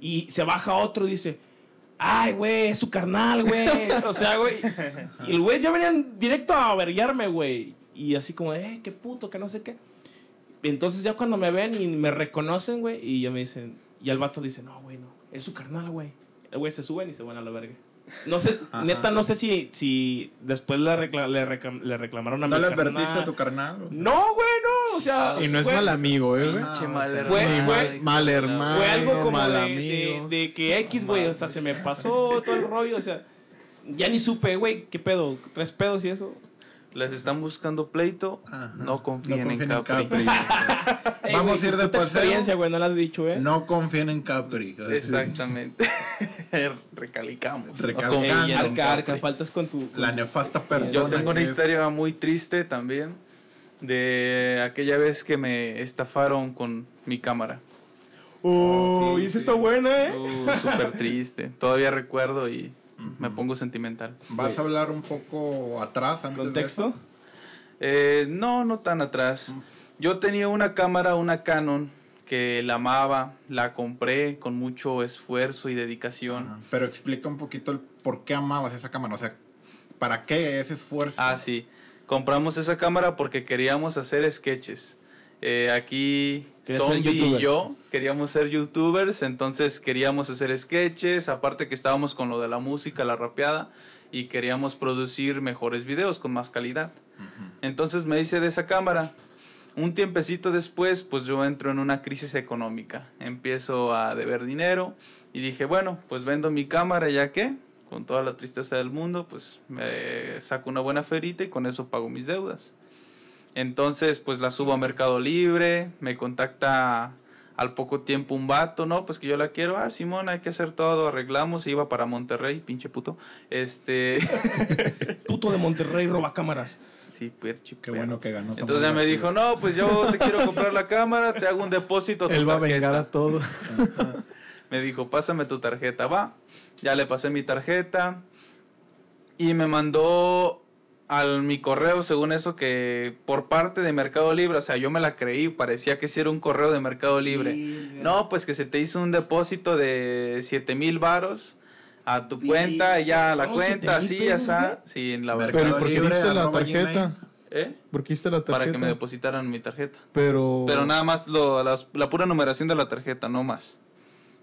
Y se baja otro y dice, ay, güey, es su carnal, güey. O sea, güey. Y el güey ya venían directo a verguiarme, güey. Y así como, eh, qué puto, que no sé qué. Entonces ya cuando me ven y me reconocen, güey, y ya me dicen, y el vato dice, no, güey, no, es su carnal, güey. El güey se suben y se van a la verga. No sé, Ajá. neta, no sé si, si después le, recla- le, reclam- le reclamaron a ¿No mi le carnal. advertiste a tu carnal? o sea? No, güey, no, o sea. Y no es fue- mal amigo, eh, güey. Che, mal Fue- hermano, fue- mal hermano. Fue algo como mal de, amigo. de, de que X, güey, o sea, se me pasó todo el rollo, o sea, ya ni supe, güey, qué pedo, tres pedos y eso. Les están buscando pleito. Ajá. No confíen, No en confíen Capri. Ey, Vamos güey, a ir de puta experiencia, paseo. güey, no la has dicho, ¿eh? No confíen en Capri. así. Exactamente. Recalicamos. Recalcando. en Arca, arca, faltas con tu... La nefasta persona. Yo tengo una historia muy triste también de aquella vez que me estafaron con mi cámara. Oh, sí, y esa sí. está buena, ¿eh? Uh, Súper triste. Todavía recuerdo y me pongo sentimental. ¿Vas a hablar un poco atrás antes de ¿Contexto? eso? Eh, no, no tan atrás. Yo tenía una cámara, una Canon, que la amaba, la compré con mucho esfuerzo y dedicación. Ajá. Pero explica un poquito el por qué amabas esa cámara. O sea, ¿para qué ese esfuerzo? Ah, sí. Compramos esa cámara porque queríamos hacer sketches. Eh, aquí Zombie y yo queríamos ser youtubers, entonces queríamos hacer sketches, aparte que estábamos con lo de la música, la rapeada, y queríamos producir mejores videos con más calidad. Entonces me hice de esa cámara. Un tiempecito después, pues yo entro en una crisis económica. Empiezo a deber dinero y dije, bueno, pues vendo mi cámara ya que, con toda la tristeza del mundo, pues me saco una buena ferita y con eso pago mis deudas. Entonces, pues la subo a Mercado Libre, me contacta al poco tiempo un vato, ¿no? Pues que yo la quiero, ah, Simón, hay que hacer todo, arreglamos, iba para Monterrey, pinche puto. Este, Puto de Monterrey roba cámaras. Sí, perchi, Qué bueno que ganó. entonces ya me dijo, no, pues yo te quiero comprar la cámara, te hago un depósito. a tu Él va a tarjeta". vengar a todo. Me dijo, pásame tu tarjeta, va. Ya le pasé mi tarjeta y me mandó al mi correo, según eso, que por parte de Mercado Libre, o sea, yo me la creí, parecía que sí era un correo de Mercado Libre. No, pues que se te hizo un depósito de 7 mil varos a tu cuenta, ya a la ¿Cómo, cuenta, 7,000 así, ya está. Sí, en la Mercado Pero ¿y por qué diste la tarjeta? ¿Eh? ¿Por qué diste la tarjeta? Para que me depositaran mi tarjeta. Pero... Pero nada más lo, las- la pura numeración de la tarjeta, no más.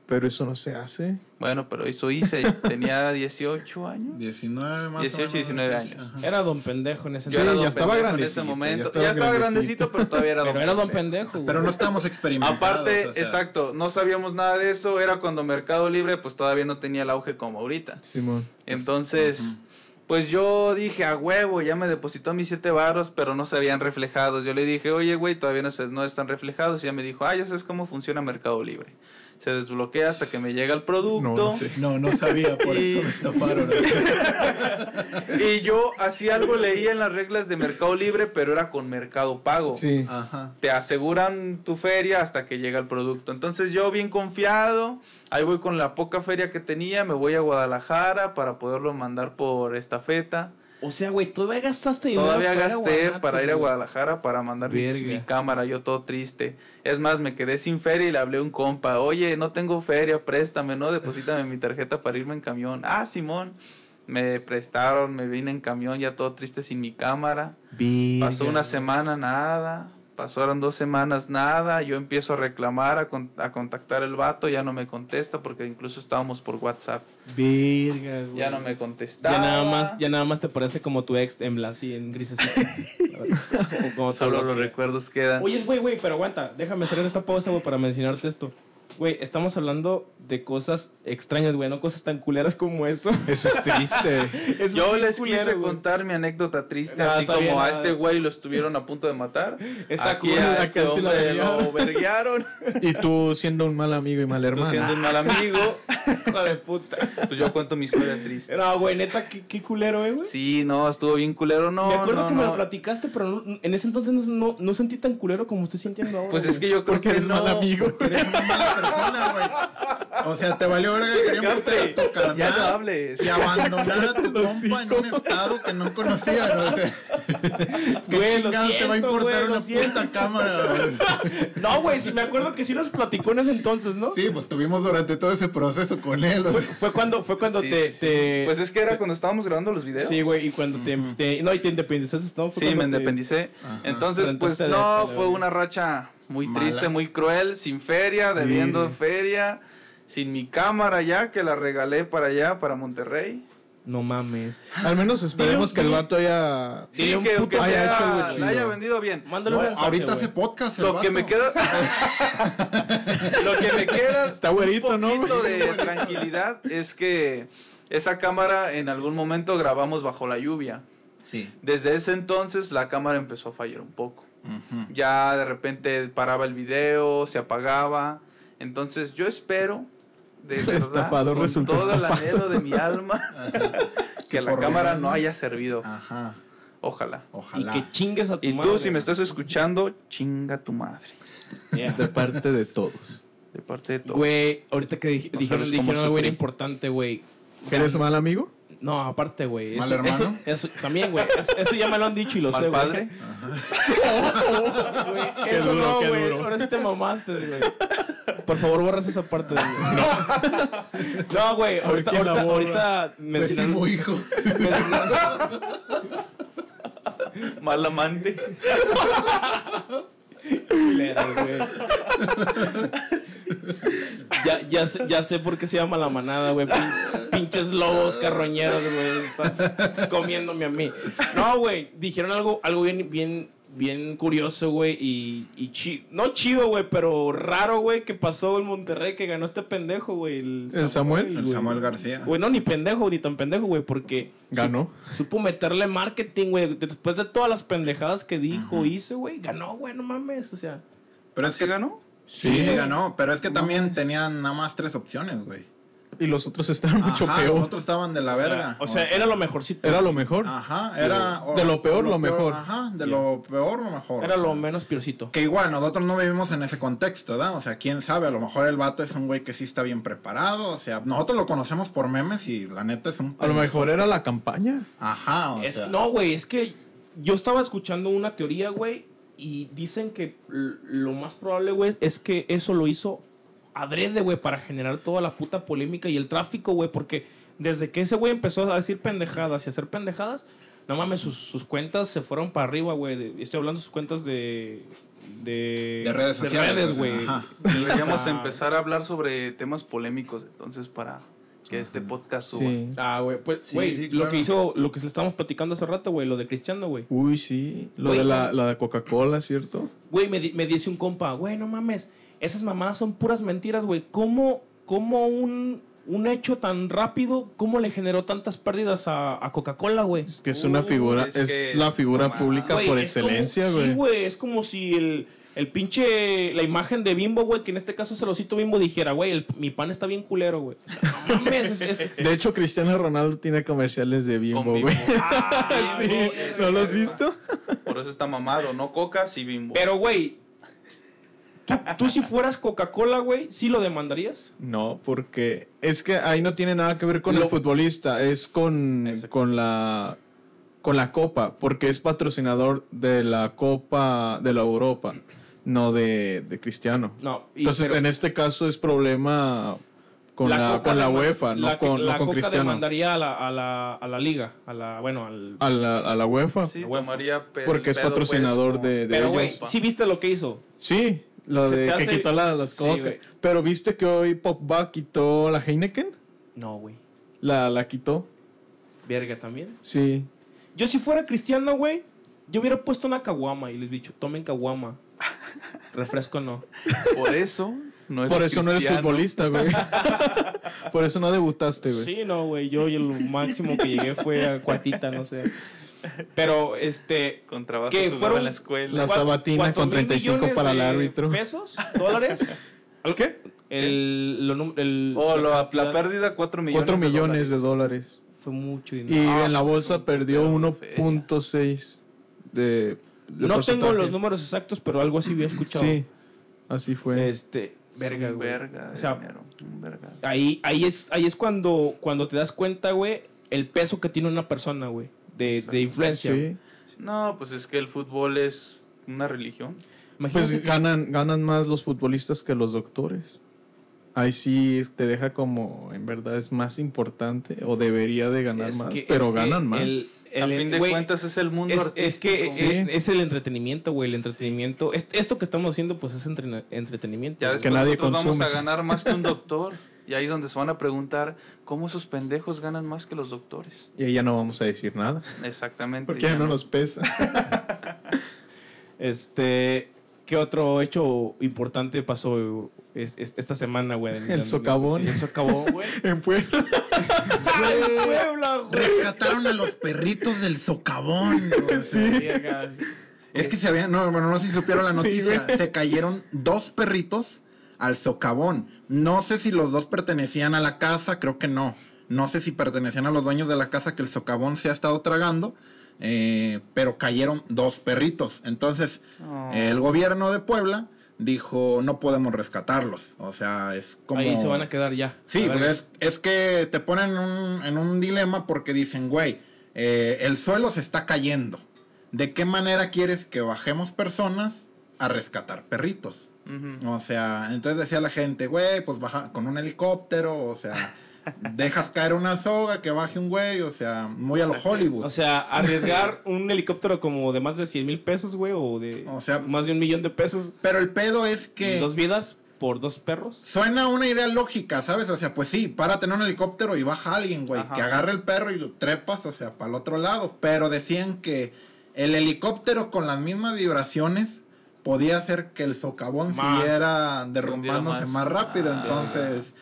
Pero eso no se hace. Bueno, pero eso hice. Tenía 18 años. 19 más o 18, menos. 19 años. Ajá. Era don pendejo en ese Sí, entonces. ya don estaba pendejo en grandecito, ese ya momento. estaba Ya estaba grandecito. grandecito, pero todavía era don Pero era don pendejo. pendejo, güey. Pero no estábamos experimentados. Aparte, o sea, exacto, no sabíamos nada de eso. Era cuando Mercado Libre, pues todavía no tenía el auge como ahorita. Simón. Entonces, pues yo dije, a huevo, ya me depositó mis siete varos, pero no se habían reflejados. Yo le dije, oye, güey, todavía no, se, no están reflejados. Y ella me dijo, ah, ya sabes cómo funciona Mercado Libre. Se desbloquea hasta que me llega el producto. No, no sé. No, no sabía, por Y- eso me estafaron. Y yo así algo leía en las reglas de Mercado Libre, pero era con Mercado Pago. Sí. Ajá. Te aseguran tu feria hasta que llega el producto. Entonces yo bien confiado, ahí voy con la poca feria que tenía, me voy a Guadalajara para poderlo mandar por estafeta. O sea, güey, todavía gastaste dinero Todavía para gasté para ir a. Guadalajara para mandar mi cámara, yo todo triste. Es más, me quedé sin feria y le hablé a un compa, oye, no tengo feria, préstame, ¿no? Deposítame mi tarjeta para irme en camión. Ah, Simón. Me prestaron, me vine en camión ya todo triste sin mi cámara. Pasó una semana, nada. Pasaron dos semanas, nada. Yo empiezo a reclamar, a, con- a contactar el vato, ya no me contesta porque incluso estábamos por WhatsApp. Verga, güey. Ya no me contestaba. Ya nada más, ya nada más te parece como tu ex en así en grisecito. Solo los que- recuerdos quedan. Oye, güey, güey, pero aguanta, déjame hacer esta pausa, güey, para mencionarte esto. Güey, estamos hablando de cosas extrañas, güey, no cosas tan culeras como eso. Eso es triste. Eso Yo les culero, quise güey. contar mi anécdota triste, No, así como bien, a este güey lo estuvieron a punto de matar. Está Aquí cool, a este hombre lo verguearon. y tú siendo un mal amigo y mal Tú hermano. siendo un mal amigo, Hijo de puta. pues yo cuento mi historia triste. No, güey, neta, qué, qué culero, eh, güey. Sí, no, estuvo bien culero, no. me acuerdo no, que me lo platicaste, pero no- en ese entonces no, no, no sentí tan culero como estoy sintiendo ahora. Pues es que yo creo Porque que eres no. mal amigo. Eres persona, güey. O sea, te valió verga que putear a tu carnal. Ya no hables. Y abandonar a tu compa en un estado que no conocían. O sea, ¿qué Güey, chingados te va a importar güey, una siento. puta cámara? güey? No, güey, sí me acuerdo que sí nos platicó en ese entonces, ¿no? Sí, pues tuvimos durante todo ese proceso con él. o Fue, sea. fue cuando, fue cuando Sí, te, sí, sí. te- Pues es que era cuando estábamos grabando los videos. Sí, güey, y cuando te, te- No, y te independizaste, ¿no? Fue Sí, me te- independicé. Ajá. Entonces, pues no, fue una racha muy Mala. triste, muy cruel, sin feria, debiendo Sí. feria, sin mi cámara ya, que la regalé para allá, para Monterrey. No mames. Al menos esperemos que el vato haya. Sí, un que, puto que haya hecho sea, chido. la haya vendido bien. Mándale un Güey, mensaje, ahorita hace podcast. el Lo que me queda. lo que me queda. Está güerito, un ¿no, poquito güey? de tranquilidad es que esa cámara en algún momento grabamos bajo la lluvia. Sí. Desde ese entonces la cámara empezó a fallar un poco. Ya de repente paraba el video, se apagaba. Entonces yo espero, de verdad, estafador con todo el anhelo de mi alma, que la cámara no haya servido. Ajá. Ojalá. Y que chingues a tu Y madre. tú, si me estás escuchando, chinga tu madre. Yeah. De parte de todos. De parte de todos. Güey, ahorita que dij- No dijeron, dijeron algo bien importante, güey. ¿Eres mal amigo? No, aparte, güey. ¿Mal eso- hermano? Eso, eso- también, güey. Eso, eso ya me lo han dicho y lo Mal sé, güey. padre. Qué Eso duro, no, qué güey. duro. Ahora sí te mamaste, güey. Por favor, borras esa parte. güey. No, No, güey. Ahorita, la ahorita, ahorita mencionaron- Pésimo hijo. mencionaron- Mal amante. Ya, ya, sé, ya sé por qué se llama la manada, güey. Pin- pinches lobos carroñeros, güey. Están comiéndome a mí. No, güey. Dijeron algo, algo bien, bien, bien curioso, güey. Y, y chi- no chido, güey, pero raro, güey, que pasó en Monterrey que ganó este pendejo, güey. El, ¿El Samuel? El. Samuel García. Güey, no, ni pendejo, ni tan pendejo, güey, porque Ganó. supo meterle marketing, güey. Después de todas las pendejadas que dijo, hizo, güey, ganó, güey, no mames, o sea. Pero es ¿Sí que ganó? Sí, ganó, pero es que también tenían nada más tres opciones, güey. Y los otros estaban mucho peor. los otros estaban de la o sea, verga. O sea, era lo mejorcito. Era lo mejor. Ajá, era... De lo peor, lo mejor. Ajá, de lo peor, lo mejor. Era o sea. lo menos piorcito. Que igual, nosotros no vivimos en ese contexto, ¿verdad? O sea, quién sabe, a lo mejor el vato es un güey que sí está bien preparado, o sea, nosotros lo conocemos por memes y la neta es un... A lo mejor era la campaña. Ajá, o Es- sea... no, güey, es que yo estaba escuchando una teoría, güey, y dicen que lo más probable, güey, es que eso lo hizo adrede, güey, para generar toda la puta polémica y el tráfico, güey, porque desde que ese güey empezó a decir pendejadas y a hacer pendejadas, no mames, sus, sus cuentas se fueron para arriba, güey. de- Estoy hablando de sus cuentas de... De, De redes sociales, redes, sea, güey. Deberíamos empezar a hablar sobre temas polémicos, entonces, para que este podcast suba. Sí. Ah, güey, pues, Sí, güey, sí, lo claro. que hizo, lo que le estábamos platicando hace rato, güey, lo de Cristiano, güey. Uy, sí. Lo de la, la de Coca-Cola, ¿cierto? Güey, me, di- me dice un compa, güey, no mames, esas mamadas son puras mentiras, güey. ¿Cómo, cómo un, un hecho tan rápido, cómo le generó tantas pérdidas a, a Coca-Cola, güey? Es que es una Uh, figura, es es, que- la figura pública por excelencia, Sí, güey. güey, es como si el, el pinche, la imagen de Bimbo, güey, que en este caso es el osito Bimbo, dijera, güey, el- mi pan está bien culero, güey. O sea, no mames, es... es- de hecho, Cristiano Ronaldo tiene comerciales de Bimbo, güey. Ah, sí. ¿no lo has visto? Por eso está mamado, no coca, sí bimbo. Pero, güey, ¿tú, tú si fueras Coca-Cola, güey, ¿sí lo demandarías? No, porque es que ahí no tiene nada que ver con Lo- el futbolista, es con, Exacto. con la con la copa, porque es patrocinador de la Copa de la Europa, no de, de Cristiano. No. y- Entonces, pero- en este caso es problema con la, con la UEFA, no la, con, la no con Coca Cristiano. demandaría a la, a, la, a la liga, a la, bueno, al... A la, a la UEFA, sí, UEFA. porque es pues, patrocinador de, de Pero, ellos. ¿sí viste lo que hizo? Sí, lo Se de te que hace- quitó la- las Sí, Coca. güey. Pero viste que hoy Pogba quitó la Heineken, No, güey. la, la quitó. Verga también. Sí. Yo si fuera cristiano, güey, yo hubiera puesto una caguama y les dicho, tomen caguama. Refresco no. Por eso no eres Por eso no eres futbolista, güey. Por eso no debutaste, güey. Sí, no, güey. Yo y el máximo que llegué fue a cuartita, no sé. Pero, este... Con trabajo Que fueron- en la escuela. La ¿cuá- sabatina con mil 35 millones para el árbitro. ¿Pesos? ¿Dólares? ¿Al ¿Qué? El, lo el, Oh, la, pérdida, 4 millones 4 millones de dólares. Fue mucho Y dinero. Ah, en la pues es bolsa perdió putero de feria. 1.6 de, de no tengo los números exactos, pero algo así había escuchado. Sí, así fue. Este, verga, güey. verga de O sea, dinero, un verga. Ahí, ahí es, ahí es cuando, cuando te das cuenta, güey, el peso que tiene una persona, güey, de, de influencia. Sí. No, pues es que el fútbol es una religión. Imagínate Pues que- ganan, ganan más los futbolistas que los doctores. Ahí sí te deja como, en verdad es más importante o debería de ganar es más, que- pero ganan más. el- A el- fin de cuentas es el mundo es, es que artístico. Sí. eh, es el entretenimiento, güey, el entretenimiento. Es- esto que estamos haciendo, pues es entretenimiento. Ya después nadie nosotros vamos consume. a ganar más que un doctor. Y ahí es donde se van a preguntar cómo esos pendejos ganan más que los doctores. Y ahí ya no vamos a decir nada, Exactamente. porque ya no nos pesa. Este, ¿qué otro hecho importante pasó es- es- esta semana, güey? El socavón. El socavón, güey. en Puebla. Güey, Puebla, güey. rescataron a los perritos del socavón. güey. Sí. Es que se habían, no, bueno, no sé si supieron la noticia. se cayeron dos perritos al socavón. No sé si los dos pertenecían a la casa, creo que no. No sé si pertenecían a los dueños de la casa que el socavón se ha estado tragando. eh, pero cayeron dos perritos. Entonces, Oh. el gobierno de Puebla dijo, no podemos rescatarlos. O sea, es como... Ahí se van a quedar ya. Sí, pues es, es que te ponen en un, en un dilema porque dicen, güey, eh, el suelo se está cayendo. ¿De qué manera quieres que bajemos personas a rescatar perritos? O sea, entonces decía la gente, güey, pues baja con un helicóptero, o sea, dejas caer una soga, que baje un güey, o sea, muy a lo Hollywood. O sea, arriesgar un helicóptero como de más de 100 mil pesos, güey, o de O sea, más de un millón de pesos, Pero el pedo es que... dos vidas por dos perros. Suena una idea lógica, ¿sabes? O sea, pues sí, para tener un helicóptero y baja alguien, güey. Ajá. Que agarre el perro y lo trepas, o sea, para el otro lado. Pero decían que el helicóptero con las mismas vibraciones podía hacer que el socavón Más. siguiera derrumbándose más. más. rápido. Ah. Entonces,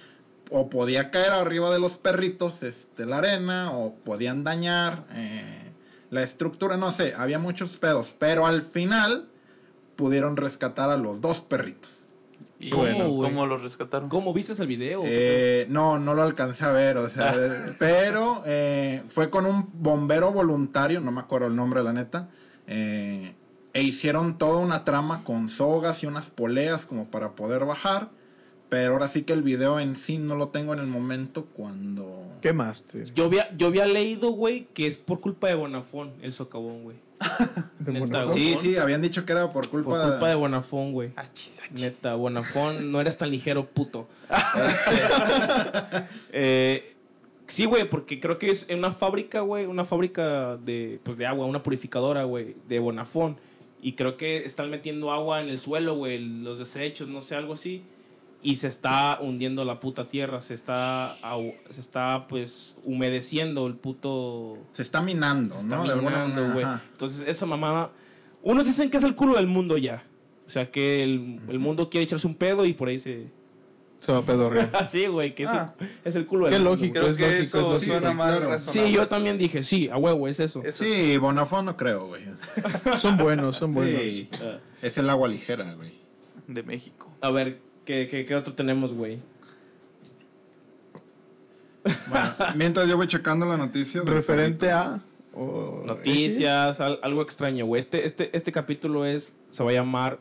o podía caer arriba de los perritos este, la arena, o podían dañar eh, la estructura, no sé, había muchos pedos. Pero al final pudieron rescatar a los dos perritos. Y ¿Cómo, bueno, güey? ¿cómo los rescataron? ¿Cómo viste el video? Eh, no, no lo alcancé a ver, o sea, eh, pero eh, fue con un bombero voluntario, no me acuerdo el nombre, la neta, eh, e hicieron toda una trama con sogas y unas poleas como para poder bajar, pero ahora sí que el video en sí no lo tengo en el momento cuando... ¿Qué máster? Yo había, yo había leído, güey, que es por culpa de Bonafón, el socavón, güey. De Neta. Sí, sí, habían dicho que era por culpa, Por culpa de Bonafón, güey. Neta, Bonafón, no eres tan ligero, puto. Este, eh, sí, güey, porque creo que es en una fábrica, güey, una fábrica de, pues, de agua, una purificadora, güey, de Bonafón. Y creo que están metiendo agua en el suelo, güey, los desechos, no sé, algo así. Y se está hundiendo la puta tierra, se está, se está pues, humedeciendo el puto... Se está minando, se está ¿no? De alguna minando, manera, güey. ajá. Entonces, esa mamada... Unos dicen que es el culo del mundo ya. O sea, que el, el mundo quiere echarse un pedo y por ahí se... Se va a pedorrear. Así, güey, que es, Ah. el, es el culo del Qué mundo, lógico. güey. Creo es que lógico, eso es lógico. suena Sí, más claro. razonable. Sí, yo también dije, sí, a huevo, es eso. Eso Sí, Bonafón no creo, güey. Son buenos, son buenos. Sí, Ah, es el agua ligera, güey. de México. a ver, ¿qué, qué, qué otro tenemos, güey? Bueno, mientras yo voy checando la noticia. Referente a... Noticias, al- algo extraño, güey. Este, este, este capítulo es, se va a llamar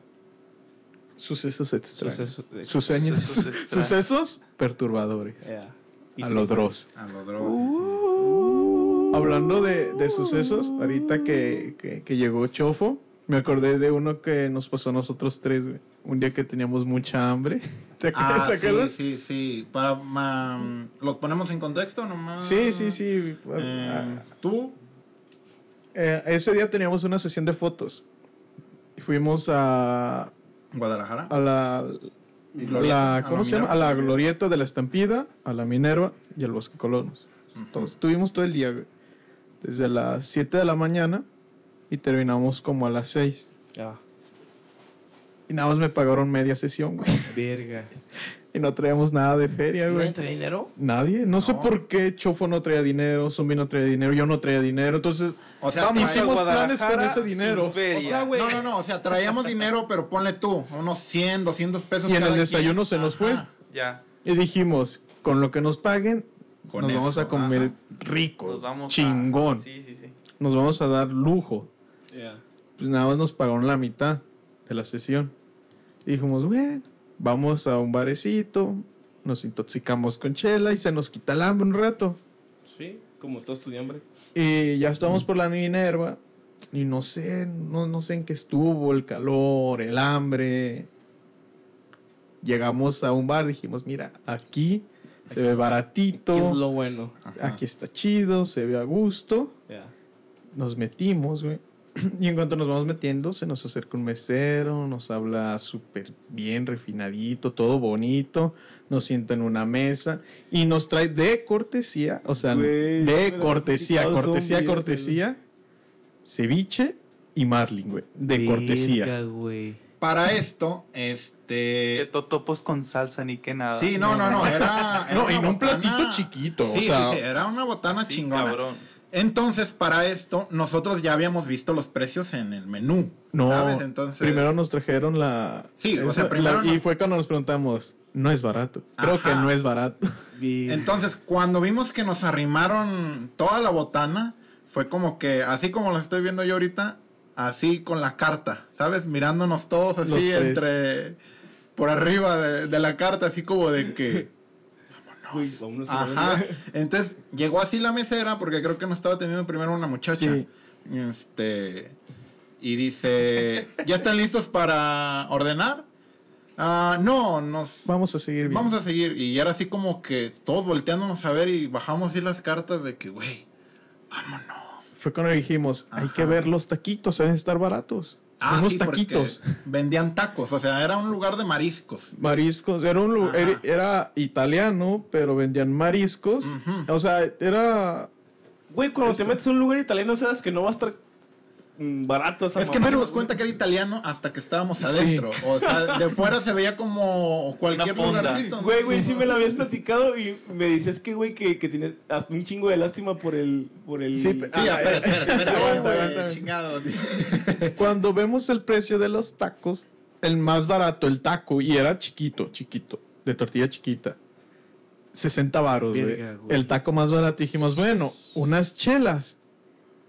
Sucesos extraños. Sucesos Suceños- Sucesos extraños. Sucesos perturbadores. Yeah. A los. Dross. A los drogas. Uh. Hablando de, de sucesos, ahorita que, que, que llegó Chofo, me acordé de uno que nos pasó a nosotros tres, güey. Un día que teníamos mucha hambre. ¿Te Ah, acuerdas? ¿te sí, sí, sí. Para, ma- ¿Los ponemos en contexto nomás? Sí, sí, sí. Eh, Ah, ¿Tú? eh, ese día teníamos una sesión de fotos. Y Fuimos a, ¿Guadalajara? a la, Glorieta, la- a ¿cómo la se llama? A la Glorieta de la Estampida, a la Minerva y al Bosque Colonos. Todos- Estuvimos todo el día, güey. Desde las 7 de la mañana y terminamos como a las 6. Ah, Y nada más me pagaron media sesión, güey. verga. Y no traíamos nada de feria, ¿No güey. trae dinero? Nadie. No, sé por qué Chofo no traía dinero, Zumbi no traía dinero, yo no traía dinero. Entonces, O sea, Vamos hicimos planes con ese dinero. O sea, güey. No, no, no. O sea, traíamos dinero, pero ponle tú, unos 100, 200 pesos. Y en cada el desayuno quien. se nos Ajá. Ya. y dijimos, con lo que nos paguen, Con nos vamos a comer ajá. rico, Nos vamos a- chingón. Sí, sí, sí. Nos vamos a dar lujo. Yeah. Pues nada más nos pagaron la mitad de la sesión. Y dijimos, bueno, Vamos a un barecito, nos intoxicamos con chela y se nos quita el hambre un rato. Sí, como todo estudiante. Y ya estamos por la Minerva y no sé, no, no sé en qué estuvo, el calor, el hambre. Llegamos a un bar, dijimos, mira, aquí se ve baratito. ¿Qué es lo bueno? Ajá. Aquí está chido, se ve a gusto. Nos metimos, güey. Y en cuanto nos vamos metiendo, se nos acerca un mesero, nos habla súper bien, refinadito, todo bonito. Nos sienta en una mesa y nos trae de cortesía, o sea, de cortesía, cortesía, zombies, cortesía, ceviche y marlin, güey. De cortesía. Para esto, Que este... totopos con salsa ni que nada. Sí, no, no, no, era... era No, en un botana- platito chiquito, o sea- sí, sí, era una botana Sí, chingona. cabrón. Entonces, para esto, nosotros ya habíamos visto los precios en el menú. No, ¿Sabes? Entonces. primero nos trajeron la... Sí, o sea, primero la- Y fue cuando nos preguntamos, no es barato. Creo Ajá. que no es barato. Bien. Entonces, cuando vimos que nos arrimaron toda la botana, fue como que, así como lo estoy viendo yo ahorita, así con la carta, ¿sabes? Mirándonos todos así entre. por arriba de, de la carta, así como de que. Güey, Ajá. Entonces llegó así la mesera, porque creo que nos estaba atendiendo primero una muchacha. Sí. Este. Y dice: ¿Ya están listos para ordenar? Ah, no, nos. Vamos a seguir bien. Vamos a seguir. Y era así como que todos volteándonos a ver y bajamos así las cartas de que, güey, vámonos. Fue cuando dijimos, hay Ajá. que ver los taquitos, deben estar baratos. Ah, Unos sí, porque taquitos. Vendían tacos, o sea, era un lugar de mariscos. Mariscos, era un lu- Ajá. era, era italiano, pero vendían mariscos. O sea, era Güey, cuando Esto. te metes a un lugar italiano, sabes que no va a estar barato esa Es que nos dimos cuenta que era italiano hasta que estábamos Sí. adentro. O sea, de fuera se veía como cualquier lugarcito. ¿no? Güey, güey, sí me lo habías platicado y me dices que, güey, que, que tienes hasta un chingo de lástima por el... Por el... Sí, Sí, Ah, espera, espera, espera. aguanta, güey, aguanta. chingado. cuando vemos el precio de los tacos, el más barato, el taco, y era chiquito, chiquito, de tortilla chiquita. 60 varos, güey. El taco más barato. Dijimos, bueno, unas chelas.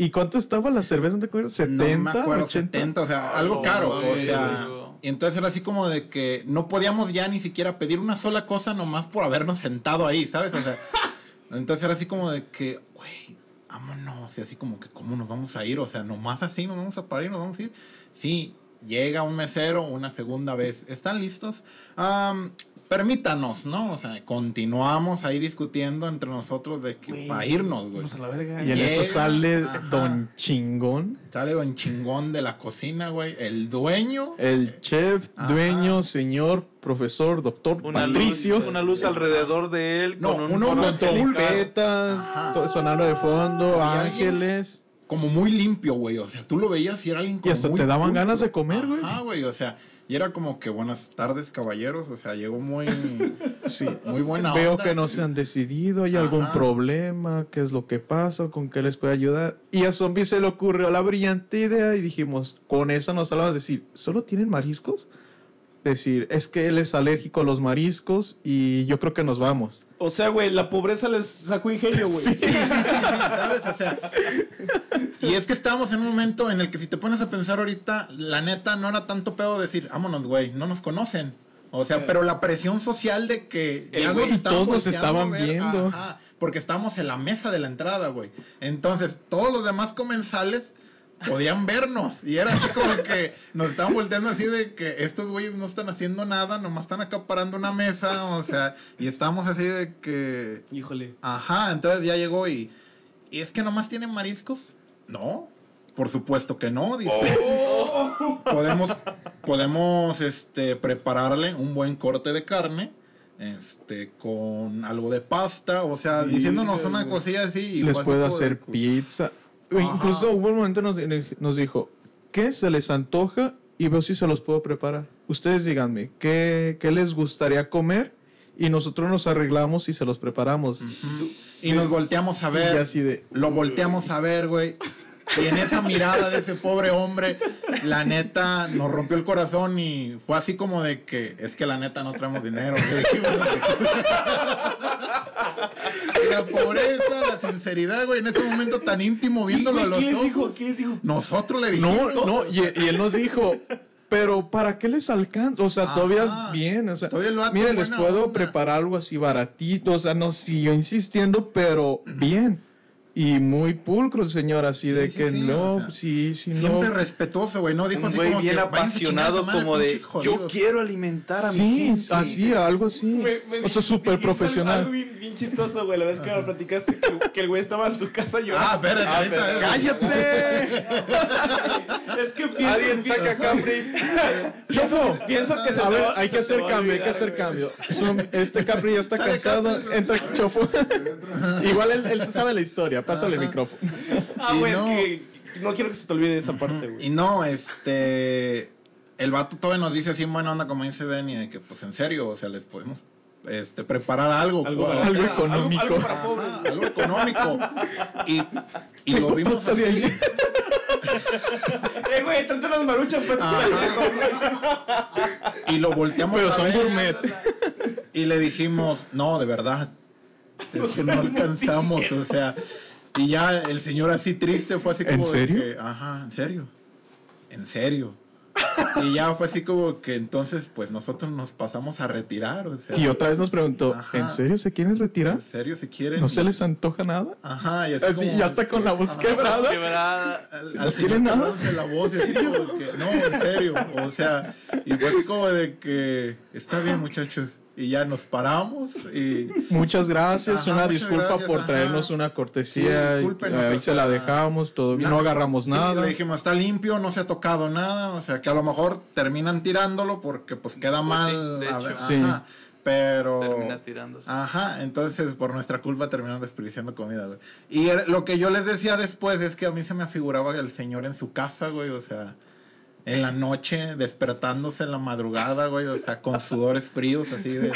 ¿Y cuánto estaba la cerveza? ¿No te acuerdas? ¿70? No me acuerdo, 80? 70, o sea, algo caro. o sea, güey. y entonces era así como de que no podíamos ya ni siquiera pedir una sola cosa nomás por habernos sentado ahí, ¿sabes? O sea, entonces era así como de que, güey, vámonos. Y así como que, ¿cómo nos vamos a ir? O sea, nomás así nos vamos a parar y nos vamos a ir. Sí, llega un mesero una segunda vez. ¿Están listos? Am, permítanos, ¿no? O sea, continuamos ahí discutiendo entre nosotros de que para irnos, güey. Vamos a la verga. Y en eso sale ajá. Don Chingón, Sale don chingón de la cocina, güey. El dueño. el chef, Ajá. dueño, señor, profesor, doctor Una Patricio. luz, una luz alrededor de él. No, con un uno con trompetas, sonando de fondo, ángeles. Como muy limpio, güey. O sea, tú lo veías y era alguien como hasta muy te daban ganas de comer, güey. Ajá, güey. O sea, y era como que buenas tardes, caballeros. O sea, llegó muy, Sí. muy buena Veo onda. que no se han decidido, hay algún problema, qué es lo que pasa, con qué les puede ayudar. Y a Zombie se le ocurrió la brillante idea y dijimos, con esa nos hablamos decir, ¿solo tienen mariscos? Decir, es que él es alérgico a los mariscos y yo creo que nos vamos. O sea, güey, la pobreza les sacó ingenio, güey. Sí, sí, sí, sí, ¿sabes? O sea, y es que estábamos en un momento en el que si te pones a pensar ahorita, la neta no era tanto pedo decir, vámonos, güey, no nos conocen. O sea, pero la presión social de que El ya nos estaban todos nos estaban ver, viendo. ajá, porque estábamos en la mesa de la entrada, güey. Entonces, todos los demás comensales podían vernos. Y era así como que nos estaban volteando así de que estos güeyes no están haciendo nada, nomás están acaparando una mesa, o sea, y estábamos así de que... Híjole. Ajá, entonces ya llegó y... ¿Y es que nomás tienen mariscos? No, por supuesto que no, dice. Podemos, podemos este, prepararle un buen corte de carne, este, con algo de pasta, o sea, diciéndonos una cosilla así. y les puedo de hacer pizza. Ajá. Incluso hubo un momento nos, nos dijo, ¿qué se les antoja? Y veo si se los puedo preparar. Ustedes díganme, ¿qué, qué les gustaría comer? Y nosotros nos arreglamos y se los preparamos. Y nos volteamos a Y ver. ya así de, Lo volteamos a ver, güey. Y en esa mirada de ese pobre hombre, la neta nos rompió el corazón y fue así como de que es que la neta no traemos dinero. güey. la pobreza, la sinceridad, güey, en ese momento tan íntimo viéndolo a los ¿Quién ojos. dijo? ¿Quién les dijo? Nosotros le dijimos. No, no, y, y él nos dijo, Pero ¿para qué les alcanza? O sea, Ajá. todavía bien. O sea, miren, les puedo onda. preparar algo así baratito. O sea, no siguió insistiendo, pero bien. Y muy pulcro el señor, así Sí, de sí, que sí, no, o sea, sí, sí, Siempre no. respetuoso, güey. No dijo Un así güey como bien que "Váyanse a chingar a su apasionado madre, como de yo jodidos". quiero alimentar a mi Sí, gente. así, algo así. Me- me o sea, súper profesional. Algo bien, bien chistoso, güey. La vez que me platicaste que, que el güey estaba en su casa Ah, llorando. espérate, ahorita, ¡Cállate! es que pienso, Alguien saca Capri. pienso, pienso que se A ver, hay que hacer cambio, hay que hacer cambio. Este Capri ya está cansado, entra Chofo. Igual él, él se sabe la historia, pásale el micrófono. Ah, Y güey, no- es que no quiero que se te olvide esa parte, güey. Y no, este. El vato todavía nos dice así en buena onda, como dice Denny, de que, pues en serio, o sea, les podemos este, preparar algo. Algo, para- algo o sea, económico. Algo, algo para pobres. Ajá, algo económico. Y, y lo vimos así. ahí. Eh, güey, tanto las maruchas, pues. Y lo volteamos Pero a son ver, gourmet. Y le dijimos, no, de verdad. Es que no alcanzamos, o sea. Y ya el señor así triste fue así ¿En como de serio? que, ajá, en serio. En serio. Y ya fue así como que entonces, pues nosotros nos pasamos a retirar, o sea. Y otra vez nos preguntó, Ajá. ¿en serio se quieren retirar? ¿En serio se quieren? ¿No se les antoja nada? Ajá, y así, Así, como- ya está con la voz Ajá. quebrada. Quebrada. Al, ¿No al quieren nada? la voz así como que, no, en serio, o sea, y fue así como de que, está bien muchachos, y ya nos paramos y... Muchas gracias, Ajá, una muchas disculpa gracias, por ajá. traernos una cortesía. Sí, discúlpenos, ahí se la dejamos, todo bien. No agarramos Sí, nada. Le dijimos, está limpio, no se ha tocado nada. O sea, que a lo mejor terminan tirándolo porque pues queda Pues mal. sí, de a hecho. ver, Sí. ajá, pero... Termina tirándose. Ajá, entonces por nuestra culpa terminaron desperdiciando comida, güey. Y era- lo que yo les decía después es que a mí se me afiguraba el señor en su casa, güey, o sea, en la noche, despertándose en la madrugada, güey, o sea, con sudores fríos, así de...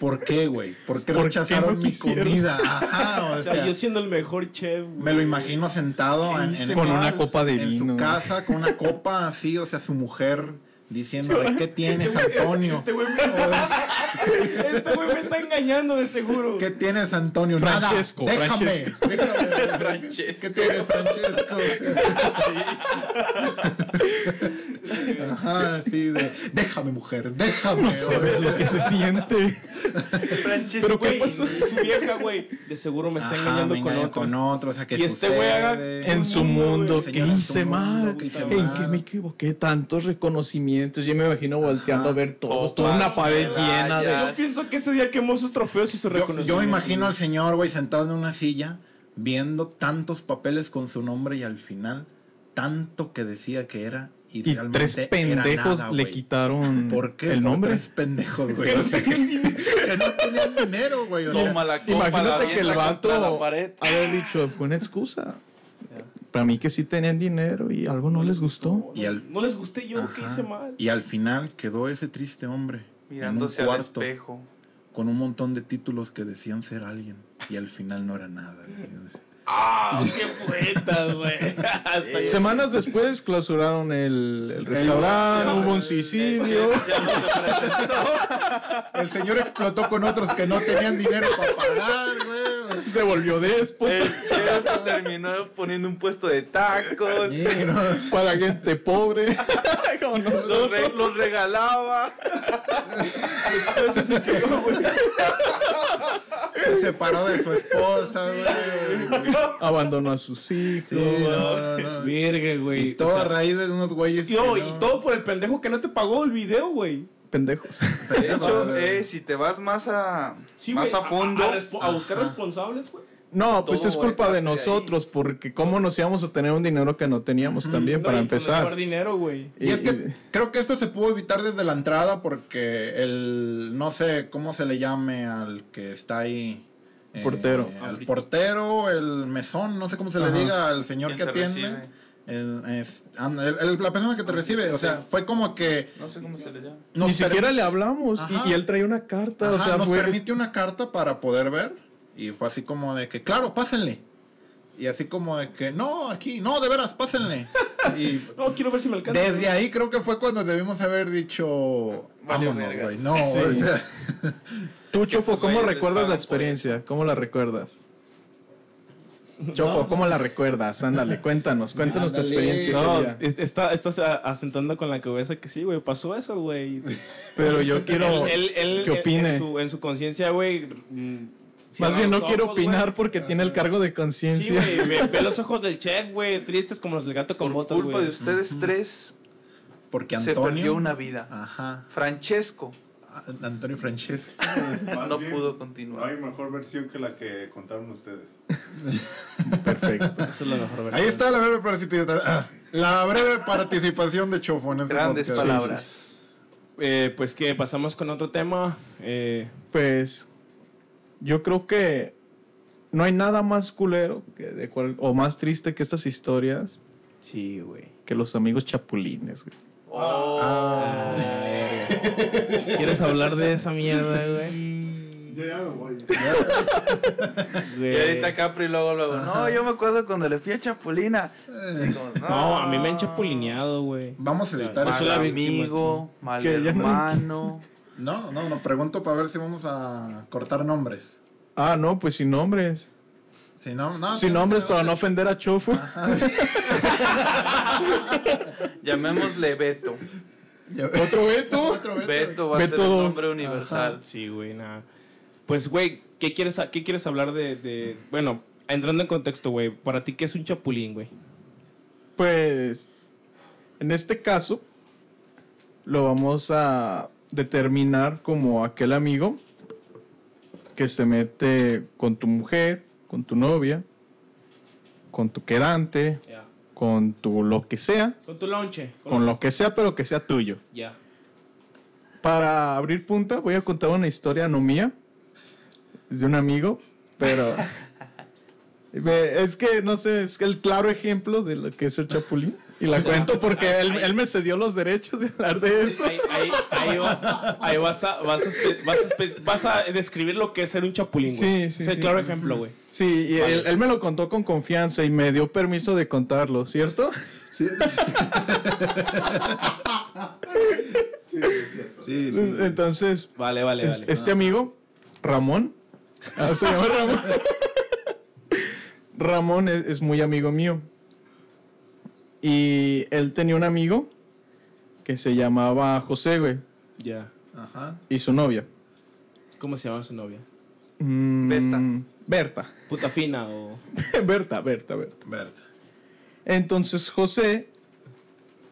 ¿Por qué, güey? ¿Por qué ¿Por qué rechazaron no mi quisieron? comida? Ajá, o O sea, sea, yo siendo el mejor chef, güey. me lo imagino sentado en, en- Con una copa de en vino. su casa, con una copa así, o sea, su mujer diciéndole, ¿qué tienes, Antonio? Este güey me, este güey me está engañando de seguro. ¿Qué tienes, Antonio? Francesco, Nada. Déjame. Francesco. Déjame. Francesco. ¿Qué tienes, Francesco? Ajá, sí, de, déjame, mujer, déjame. No sabes lo que se siente. Francesco. Pero ¿qué Güey, pasó? su vieja, güey, de seguro me está Ajá, engañando me con otro. con otro, o sea, que Y este güey haga? En su mundo, ¿qué hice mal? mundo, ¿qué hice ¿En qué me equivoqué? Tantos reconocimientos. Yo me imagino volteando Ajá. a ver todos, Oh, toda una pared llena de. Yo pienso que ese día quemó sus trofeos y su Yo, reconocimiento. yo imagino al señor, güey, sentado en una silla, viendo tantos papeles con su nombre y al final, tanto que decía que era y, tres pendejos nada, le quitaron ¿Por qué? el Por nombre. Tres pendejos, güey. O sea, que, que no tenían dinero, güey. Toma la copa, la Imagínate que el vato haber dicho, fue una excusa. Para mí que sí tenían dinero y algo no les gustó. Y al- No les gusté yo, ¿qué Ajá. hice mal? Y al final quedó ese triste hombre Mirándose en un al espejo. con un montón de títulos que decían ser alguien y al final no era nada. ¡Ah! ¡Qué poetas, güey! Semanas después clausuraron el, el restaurante, hubo un suicidio. El señor explotó con otros que no tenían dinero para pagar, güey. Se volvió déspota El chef terminó poniendo un puesto de tacos. Sí, no. para gente pobre. Como Los, nosotros. re- los regalaba. Después se suicidó, güey. Se separó de su esposa, güey. Abandonó a sus hijos. Sí, no, no, no. Verga, güey. Y todo O sea, a raíz de unos güeyes. y no, que y todo por el pendejo que no te pagó el video, güey. Pendejos. De hecho, eh, si te vas más a, Sí, más a fondo, A, a buscar Ajá. responsables, güey. No, pues es culpa de nosotros, porque cómo nos íbamos a tener un dinero que no teníamos también No, para empezar. dinero, güey. Y es que Y- creo que esto se pudo evitar desde la entrada porque el, no sé cómo se le llame al que está ahí. eh, Portero. al portero, el mesón, no sé cómo se Ajá. le diga al señor que ¿Quién te atiende. recibe? El, es- and- el- el- la persona que te recibe, o sea, fue como que... no sé cómo se le llama. Ni siquiera le hablamos y- él traía una carta, o sea, nos fue permite una carta para poder ver y fue así como de que, claro, pásenle. Y así como de que, no, aquí, no, de veras, pásenle. Y No, quiero ver si me alcanza. desde ahí creo que fue cuando debimos haber dicho, vámonos, güey. No, Sí. o sea, Tú, Chofo, esos ¿cómo recuerdas la experiencia? ¿Cómo la recuerdas? Chofo, ¿cómo la recuerdas? Ándale, cuéntanos, cuéntanos tu experiencia No, es- está, estás asentando con la cabeza que sí, güey, pasó eso, güey. Pero yo quiero Él- él- él, que opine. En su, en su conciencia, güey. Más bien no quiero ojos, opinar porque tiene el cargo de Sí, conciencia. güey, ve, los ojos del chef, güey, tristes como los del gato con Por botas, culpa de ustedes tres, Porque se Antonio. perdió una vida. Ajá. Francesco A- Antonio Francesco. No bien, pudo No continuar. hay mejor versión que la que contaron ustedes. Perfecto. Esa es la mejor versión. Ahí está la breve participación. La breve participación de Chofo en este Grandes podcast. palabras. Eh, pues que pasamos con otro tema. Eh, Pues yo creo que no hay nada más culero que de cual- o más triste que estas historias sí, güey. que los amigos chapulines. güey. Oh. Ah. ¿Quieres hablar de esa mierda, güey? Ya, ya me voy. Y Güey. ahorita Capri luego, luego, no, yo me acuerdo cuando le fui a Chapulina. Como, No, a mí me han chapulineado, güey. Vamos a editar Yo Mal amigo, mal Que ya no- hermano. No, no, no. Pregunto para ver si vamos a cortar nombres. Ah, no, pues sin nombres. Si no, no. sin nombres para no ofender a Chofo. Llamémosle Beto. Otro Beto. Otro Beto. Beto va a ser el nombre universal. Sí, güey, nada. Pues, güey, ¿qué quieres, ¿qué quieres hablar de, de- Bueno, entrando en contexto, güey. ¿Para ti qué es un chapulín, güey? Pues en este caso lo vamos a determinar como aquel amigo que se mete con tu mujer, con tu novia, con tu quedante, Ya. con tu lo que sea, Con tu lonche. con lo que sea, pero que sea tuyo. Ya. Para abrir punta, voy a contar una historia no mía, es de un amigo, pero es que no sé, es el claro ejemplo de lo que es el chapulín. Y la O sea, cuento porque ahí- él, ahí- él me cedió los derechos de hablar de eso. Ahí, ahí, ahí, va- ahí vas, a, vas, a, espe- vas, a espe- vas a describir lo que es ser un chapulín, güey. Sí, sí, Es el sí. claro ejemplo, güey. Sí, y Vale. él, él me lo contó con confianza y me dio permiso de contarlo, ¿cierto? Sí, sí, sí. Entonces, Vale, vale, es- vale. este amigo, Ramón, ah, se llama Ramón. Ramón es, es muy amigo mío. Y él tenía un amigo que se llamaba José, güey, Ya. Ajá. y su novia. ¿Cómo se llama su novia? Mm, Berta. Berta. Puta fina o. Berta, Berta, Berta. Berta. Entonces José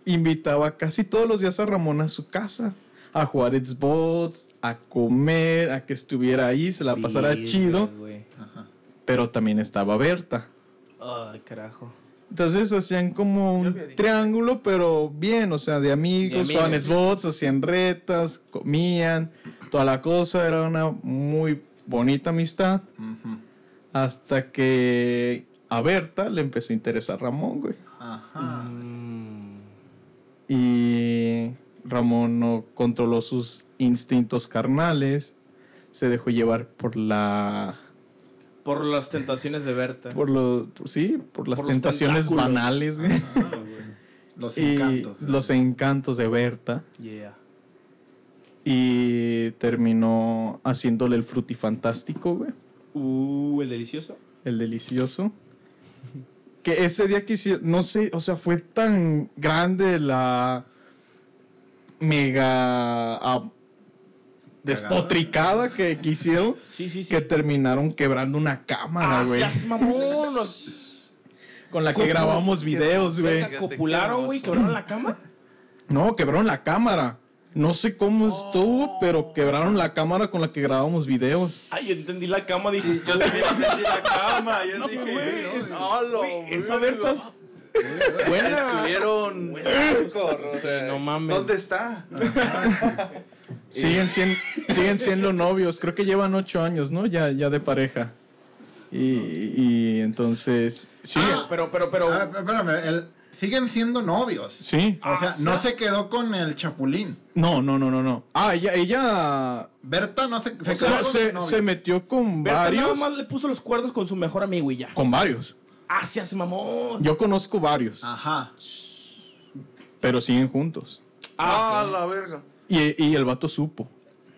invitaba casi todos los días a Ramón a su casa. A jugar Xbox, a comer, a que estuviera ahí, se la pasara Virga, chido. güey. Ajá. Pero también estaba Berta. Ay, carajo. Entonces hacían como un triángulo, pero bien, o sea, de amigos, De jugaban. Xbox, hacían retas, comían, toda la cosa. Era una muy bonita amistad. Hasta que a Berta le empezó a interesar Ramón, güey. Ajá. Mm. Y Ramón no controló sus instintos carnales. Se dejó llevar por la. Por las tentaciones de Berta. Por los. Sí, por las Por los tentaciones banales, güey. Los y encantos. los encantos de Berta. Yeah. Y terminó haciéndole el frutifantástico, güey. Uh, el delicioso. El delicioso. Que ese día que hicieron, no sé, o sea, fue tan grande la mega ah, despotricada que, que hicieron Sí, sí, sí. que terminaron quebrando una cámara, Ah, güey. Nos con la que ¿Cómo? grabamos videos, güey. copularon, güey. Quebraron la cama. No, quebraron la cámara. No sé cómo estuvo, pero quebraron la cámara con la que grabamos videos. Ay, yo entendí la cama. Dije, Yo también entendí la cama. Yo No, dije, güey, es- "Hola, güey, esa verga". Berta es buena. Estuvieron Buena. hardcore, o Sí, sea, no mames. ¿Dónde está? Siguen siendo, siguen siendo novios. Creo que llevan ocho años, ¿no? Ya, ya de pareja. Y, y entonces. Sí. Ah, Pero, pero, pero. Ah, espérame, el- siguen siendo novios. Sí. O sea, Ah, no o sea- se quedó con el chapulín. No, no, no, no, no. Ah, ella, ella Berta no se, se O quedó sea, con se, novio. se metió con Berta nada varios. más le puso los cuerdos con su mejor amigo y ya. Con varios. Ah, seas mamón. Yo conozco varios, Ajá. pero siguen juntos. Ah, Ah, la verga. Y, y el vato supo.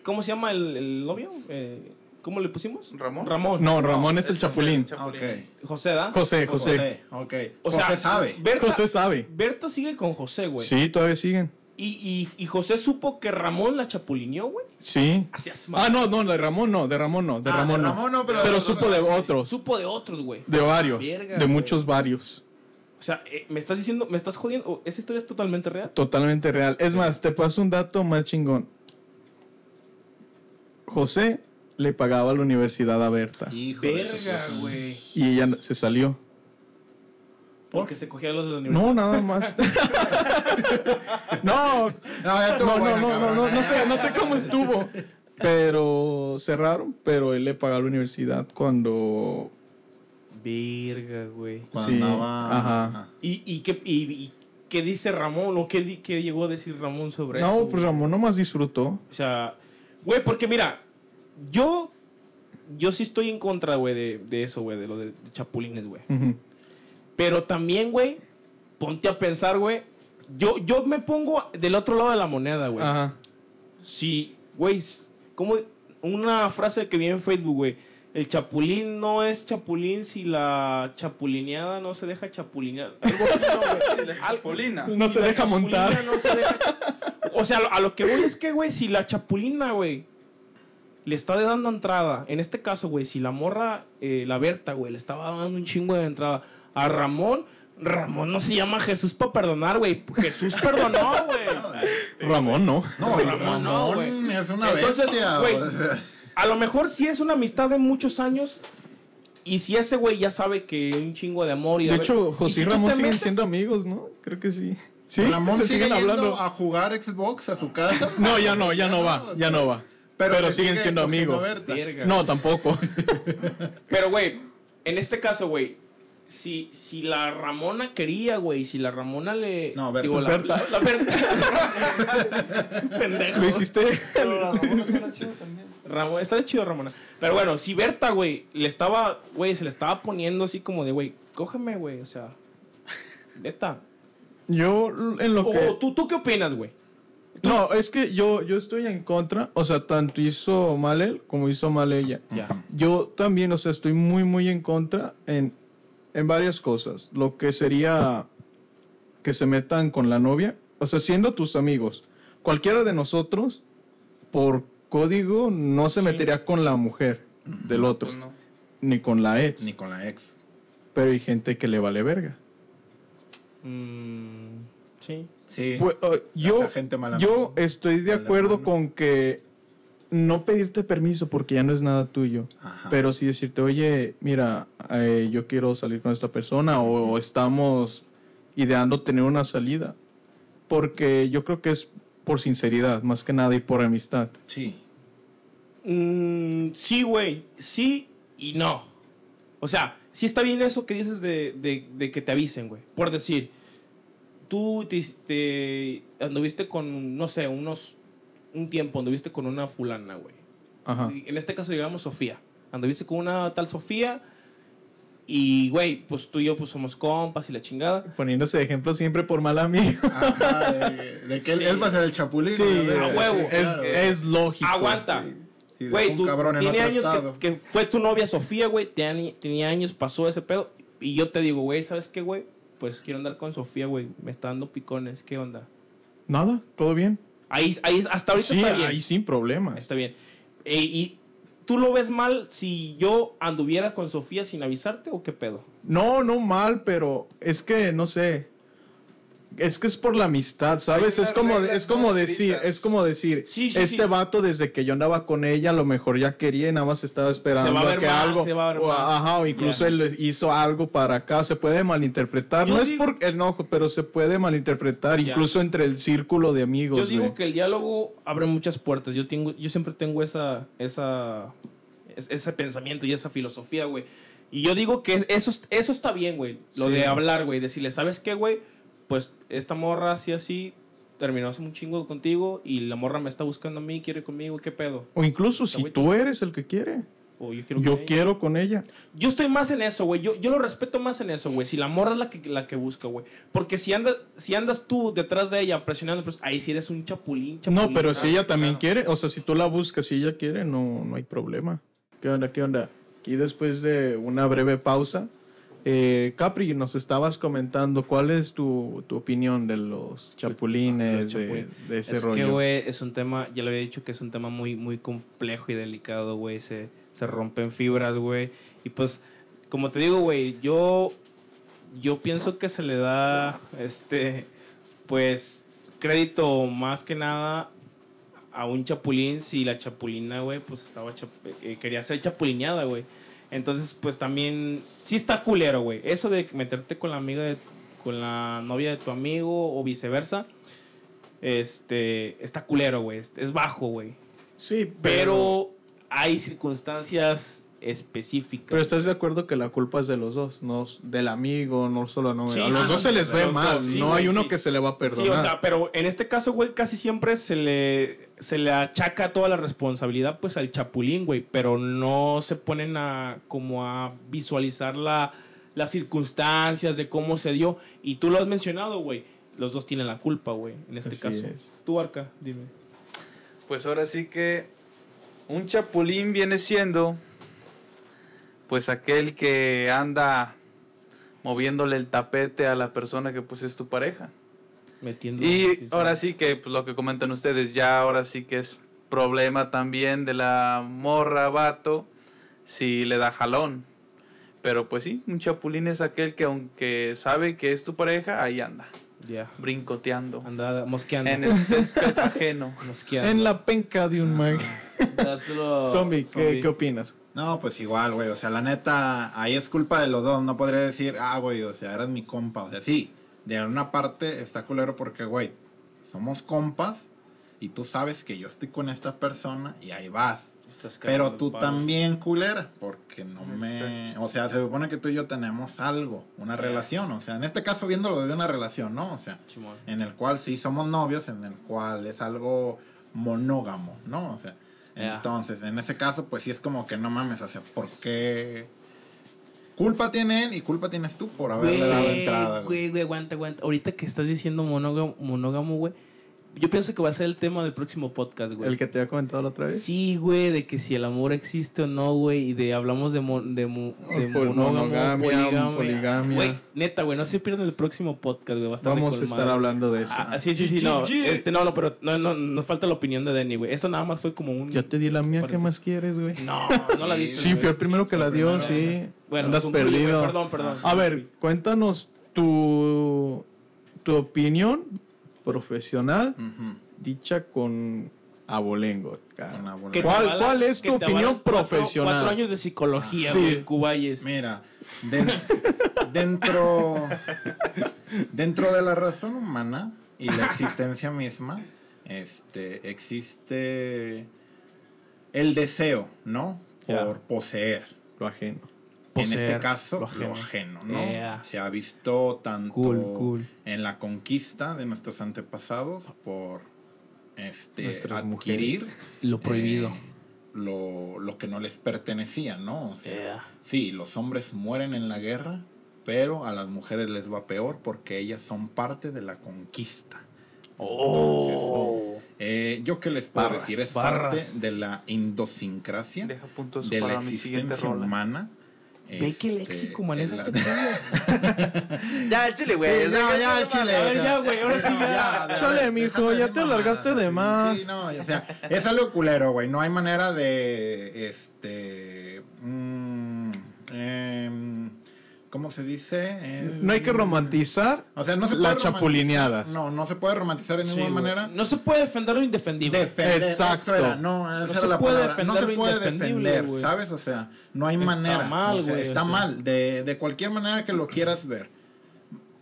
¿Cómo se llama el, el novio? Eh, ¿Cómo le pusimos? ¿Ramón? Ramón. No, Ramón es el chapulín. Ok. José, ¿da? José, José. José, ok. O José sea, sabe. Berta, José sabe. Berta sigue con José, güey. Sí, todavía siguen. Y, y, y José supo que Ramón la chapulineó, güey. Sí. Ah, no, no, de Ramón no, de Ramón no, de Ah, de Ramón no. Ramón no, pero- pero supo de otros, Supo de otros, güey. de varios, Verga, de güey. muchos varios. O sea, eh, me estás diciendo, me estás jodiendo. ¿O ¿Esa historia es totalmente real? Totalmente real. Es más, te paso un dato más chingón. José le pagaba la universidad a Berta Hijo Verga, güey. y ella se salió. Porque se cogía a los de la universidad. No, nada más. no, No, ya no, no, buena, no, no, cabrón. no, no sé, no sé cómo estuvo. Pero cerraron, pero él le pagaba la universidad cuando Verga, güey. Cuando Sí, andaba- ajá. ¿Y, y, qué, y, y qué dice Ramón? ¿O qué, qué llegó a decir Ramón sobre eso? No, pues Ramón nomás disfrutó. O sea, güey, porque mira, yo. Yo sí estoy en contra, güey, de, de eso, güey, de lo de, de chapulines, güey. Pero también, güey, ponte a pensar, güey. Yo, yo me pongo del otro lado de la moneda, güey. Ajá. Si, güey, como una frase que vi en Facebook, güey. El chapulín no es chapulín si la chapulineada no se deja chapulinear. Algo así, ¿no, güey? Algo- Polina. No se deja montar. chapulina no se deja- O sea, a lo que voy es que, güey, si la chapulina, güey, le está dando entrada, en este caso, güey, si la morra, eh, la Berta, güey, le estaba dando un chingo de entrada a Ramón, Ramón no se llama Jesús para perdonar, güey. Jesús perdonó, güey. Ramón no. No, Ramón no, güey. es una Entonces, bestia. güey, o sea. A lo mejor sí es una amistad de muchos años. Y si ese güey ya sabe que un chingo de amor y De a hecho, José y y si tú Ramón siguen metes- siendo amigos, ¿no? Creo que sí. Sí, Ramón se sigue siguen hablando. a jugar Xbox a su casa. No, ya no, ya no va, ya no va. Pero, siguen sigue siendo amigos. Verga. No, tampoco. Pero, güey, en este caso, güey, si, si la Ramona quería, güey, si la Ramona le. No, Berta. Digo, la, Berta. La, la Berta. Pendejo. Lo hiciste. Ramón, está chido, Ramona. Pero bueno, si Berta, güey, le estaba, güey, se le estaba poniendo así como de, güey, cógeme, güey, o sea. Neta. Yo, en lo O, que. ¿tú, ¿Tú qué opinas, güey? No, es que yo, yo estoy en contra. O sea, tanto hizo mal él como hizo mal ella. Ya. Yo también, o sea, estoy muy, muy en contra en, en varias cosas. Lo que sería que se metan con la novia. O sea, siendo tus amigos. Cualquiera de nosotros, por código, no se Sí. metería con la mujer del otro. Pues no. Ni con la ex. Ni con la ex. Pero hay gente que le vale verga. Mm, sí. Sí. Pues, uh, yo, Esa gente mala yo mano. estoy de Mala acuerdo mano. con que no pedirte permiso porque ya no es nada tuyo. Ajá. Pero sí decirte, oye, mira, eh, yo quiero salir con esta persona o, o estamos ideando tener una salida. Porque yo creo que es por sinceridad, más que nada, y por amistad. Sí. Mm, sí, güey. Sí y no. O sea, sí está bien eso que dices de, de- de que te avisen, güey. Por decir, tú te, te anduviste con, no sé, unos. Un tiempo anduviste con una fulana, güey. Ajá. Y En este caso, digamos, Sofía. Anduviste con una tal Sofía. Y, güey, pues tú y yo pues somos compas y la chingada. Poniéndose de ejemplo siempre por mal amigo. Ajá, de, de que él, Sí. él va a ser el chapulín. Sí, ¿no? a huevo. Es, Claro. es lógico. Aguanta. Sí, sí, Güey, cabrón en tiene años que, que fue tu novia Sofía, güey. Tenía, tenía años, pasó ese pedo. Y yo te digo, güey, ¿sabes qué, güey? Pues quiero andar con Sofía, güey. Me está dando picones. ¿Qué onda? Nada, todo bien. Ahí, ahí hasta ahorita sí, está bien. ahí sin problemas. Está bien. Eh, ¿Y tú lo ves mal si yo anduviera con Sofía sin avisarte o qué pedo? No, no mal, pero es que no sé. Es que es por la amistad, ¿sabes? Es como, es como no decir, escritas. es como decir, Sí, sí, este sí. vato desde que yo andaba con ella, a lo mejor ya quería y nada más estaba esperando Se va a ver que mal, algo, se va a ver o, mal. ajá, o incluso él hizo algo para acá, se puede malinterpretar. Yo no digo- es por enojo, pero se puede malinterpretar, incluso entre el círculo de amigos. Yo digo que el diálogo abre muchas puertas. Yo tengo, yo siempre tengo esa, esa, es- ese pensamiento y esa filosofía, güey. Y yo digo que eso, eso está bien, güey. Lo Sí. de hablar, güey. Decirle, ¿sabes qué, güey? Pues esta morra así, así, terminó hace un chingo contigo y la morra me está buscando a mí, quiere conmigo, ¿qué pedo? O incluso si tú eres el que quiere. O yo quiero Yo con ella. quiero con ella. Yo estoy más en eso, güey. Yo, yo lo respeto más en eso, güey. Si la morra es la que, la que busca, güey. Porque si andas, si andas tú detrás de ella presionando, pues ahí sí eres un chapulín, chapulín. No, pero si ella también claro. quiere, o sea, si tú la buscas, si ella quiere, no, no hay problema. ¿Qué onda? ¿Qué onda? Aquí después de una breve pausa, eh, Capri, nos estabas comentando cuál es tu, tu opinión de los chapulines, Los de- chapulines. de, ese es rollo. que, güey, es un tema, ya lo había dicho que es un tema muy, muy complejo y delicado, güey. Se, se rompen fibras, güey. Y pues, como te digo, güey, yo, yo pienso que se le da, este, pues, crédito más que nada a un chapulín si la chapulina, güey, pues estaba, chap- eh, quería ser chapulineada, güey. Entonces, pues también, sí está culero, güey. Eso de meterte con la amiga de, con la novia de tu amigo o viceversa, este, está culero, güey. Es- bajo, güey. Sí, pero, Pero hay circunstancias específicas. pero estás de acuerdo que la culpa es de los dos, no del amigo, no solo novia. Sí, a los sí, dos sí, se les sí, ve mal, dos, sí, no hay uno sí. que se le va a Sí, perdonar. o sea, pero en este caso, güey, casi siempre se le, se le achaca toda la responsabilidad, pues, al chapulín, güey, pero no se ponen a, como a visualizar la, las circunstancias de cómo se dio. Y tú lo has mencionado, güey, los dos tienen la culpa, güey, en este Así caso. es. Tú, Arca, dime. Pues ahora sí que un chapulín viene siendo pues aquel que anda moviéndole el tapete a la persona que pues es tu pareja. Metiendo... Y ahora sí que pues, lo que comentan ustedes ya ahora sí que es problema también de la morra vato si le da jalón. Pero pues sí, un chapulín es aquel que aunque sabe que es tu pareja, ahí anda, Ya. brincoteando Anda mosqueando. en el césped ajeno. Mosqueando. en la penca de un mag. Zombie, ¿qué. ¿qué opinas? No, pues igual, güey. O sea, la neta, ahí es culpa de los dos. No podría decir, ah, güey, o sea, eras mi compa. O sea, sí, de una parte está culero porque, güey, somos compas y tú sabes que yo estoy con esta persona y ahí vas. Estás Pero tú también, culera, porque no me... O sea, se supone que tú y yo tenemos algo, una relación. O sea, en este caso viéndolo de una relación, ¿no? O sea, en el cual sí somos novios, en el cual es algo monógamo, ¿no? O sea, entonces, en ese caso, pues sí es como que no mames, o sea, ¿por qué? Culpa tiene él y culpa tienes tú por haberle dado entrada, güey. Güey, güey, aguanta, aguanta. Ahorita que estás diciendo monógamo, monógamo, güey. Yo pienso que va a ser el tema del próximo podcast, güey. El que te había comentado la otra vez. Sí, güey, de que si el amor existe o no, güey, y de hablamos de, mo- de, mo- de Por monógamo, monogamia, poligamia. poligamia. Güey, neta, güey, no se pierdan el próximo podcast, güey, va a estar Vamos a estar hablando de eso. Ah, sí, sí, sí, no, este, no, no, pero no, no, nos falta la opinión de Denny, güey. Esto nada más fue como un... Ya te di la mía, ¿qué más quieres, güey? No, no la diste. Sí, fui el primero que la dio, sí. Bueno, Andas concluye, perdido. Perdón, perdón. A ver, cuéntanos tu, tu opinión profesional dicha con abolengo. te ¿Cuál- cuál es tu opinión cuatro- profesional? Cuatro años de psicología, Sí. güey, Cubayes. Mira, den- dentro, dentro de la razón humana y la existencia misma, este, existe el deseo, ¿no? Por poseer. Lo ajeno. En este caso, lo lo ajeno. ¿no? Yeah. Se ha visto tanto Cool, cool. en la conquista de nuestros antepasados por este, Nuestras adquirir. Lo prohibido. eh, lo, lo que no les pertenecía, ¿no? O sea, Yeah. sí, los hombres mueren en la guerra, pero a las mujeres les va peor porque ellas son parte de la conquista. Oh. Eh, yo qué les puedo Barras, decir, es barras. parte de la idiosincrasia de la existencia rola. humana. Ve qué Este, léxico manejas la- este pedo. Ya, chile, güey. Sí, ya, ya, el chile. Ya, güey, ahora sí no, ya. Chale, mijo, ya te alargaste de más. Sí, no, o sea, es algo culero, güey. No hay manera de, este, mm, em, ¿cómo se dice? Em, No hay que romantizar O sea, no se las puede chapulineadas. No, no se puede romantizar de Sí, ninguna güey. manera. No se puede defender lo indefendible. Defender, Exacto. eso era, no, esa No era se la puede palabra. No defender se lo puede defender, güey. ¿sabes? O sea, no hay Está manera. mal, o sea, güey, está o sea. mal. De, de cualquier manera que lo quieras ver.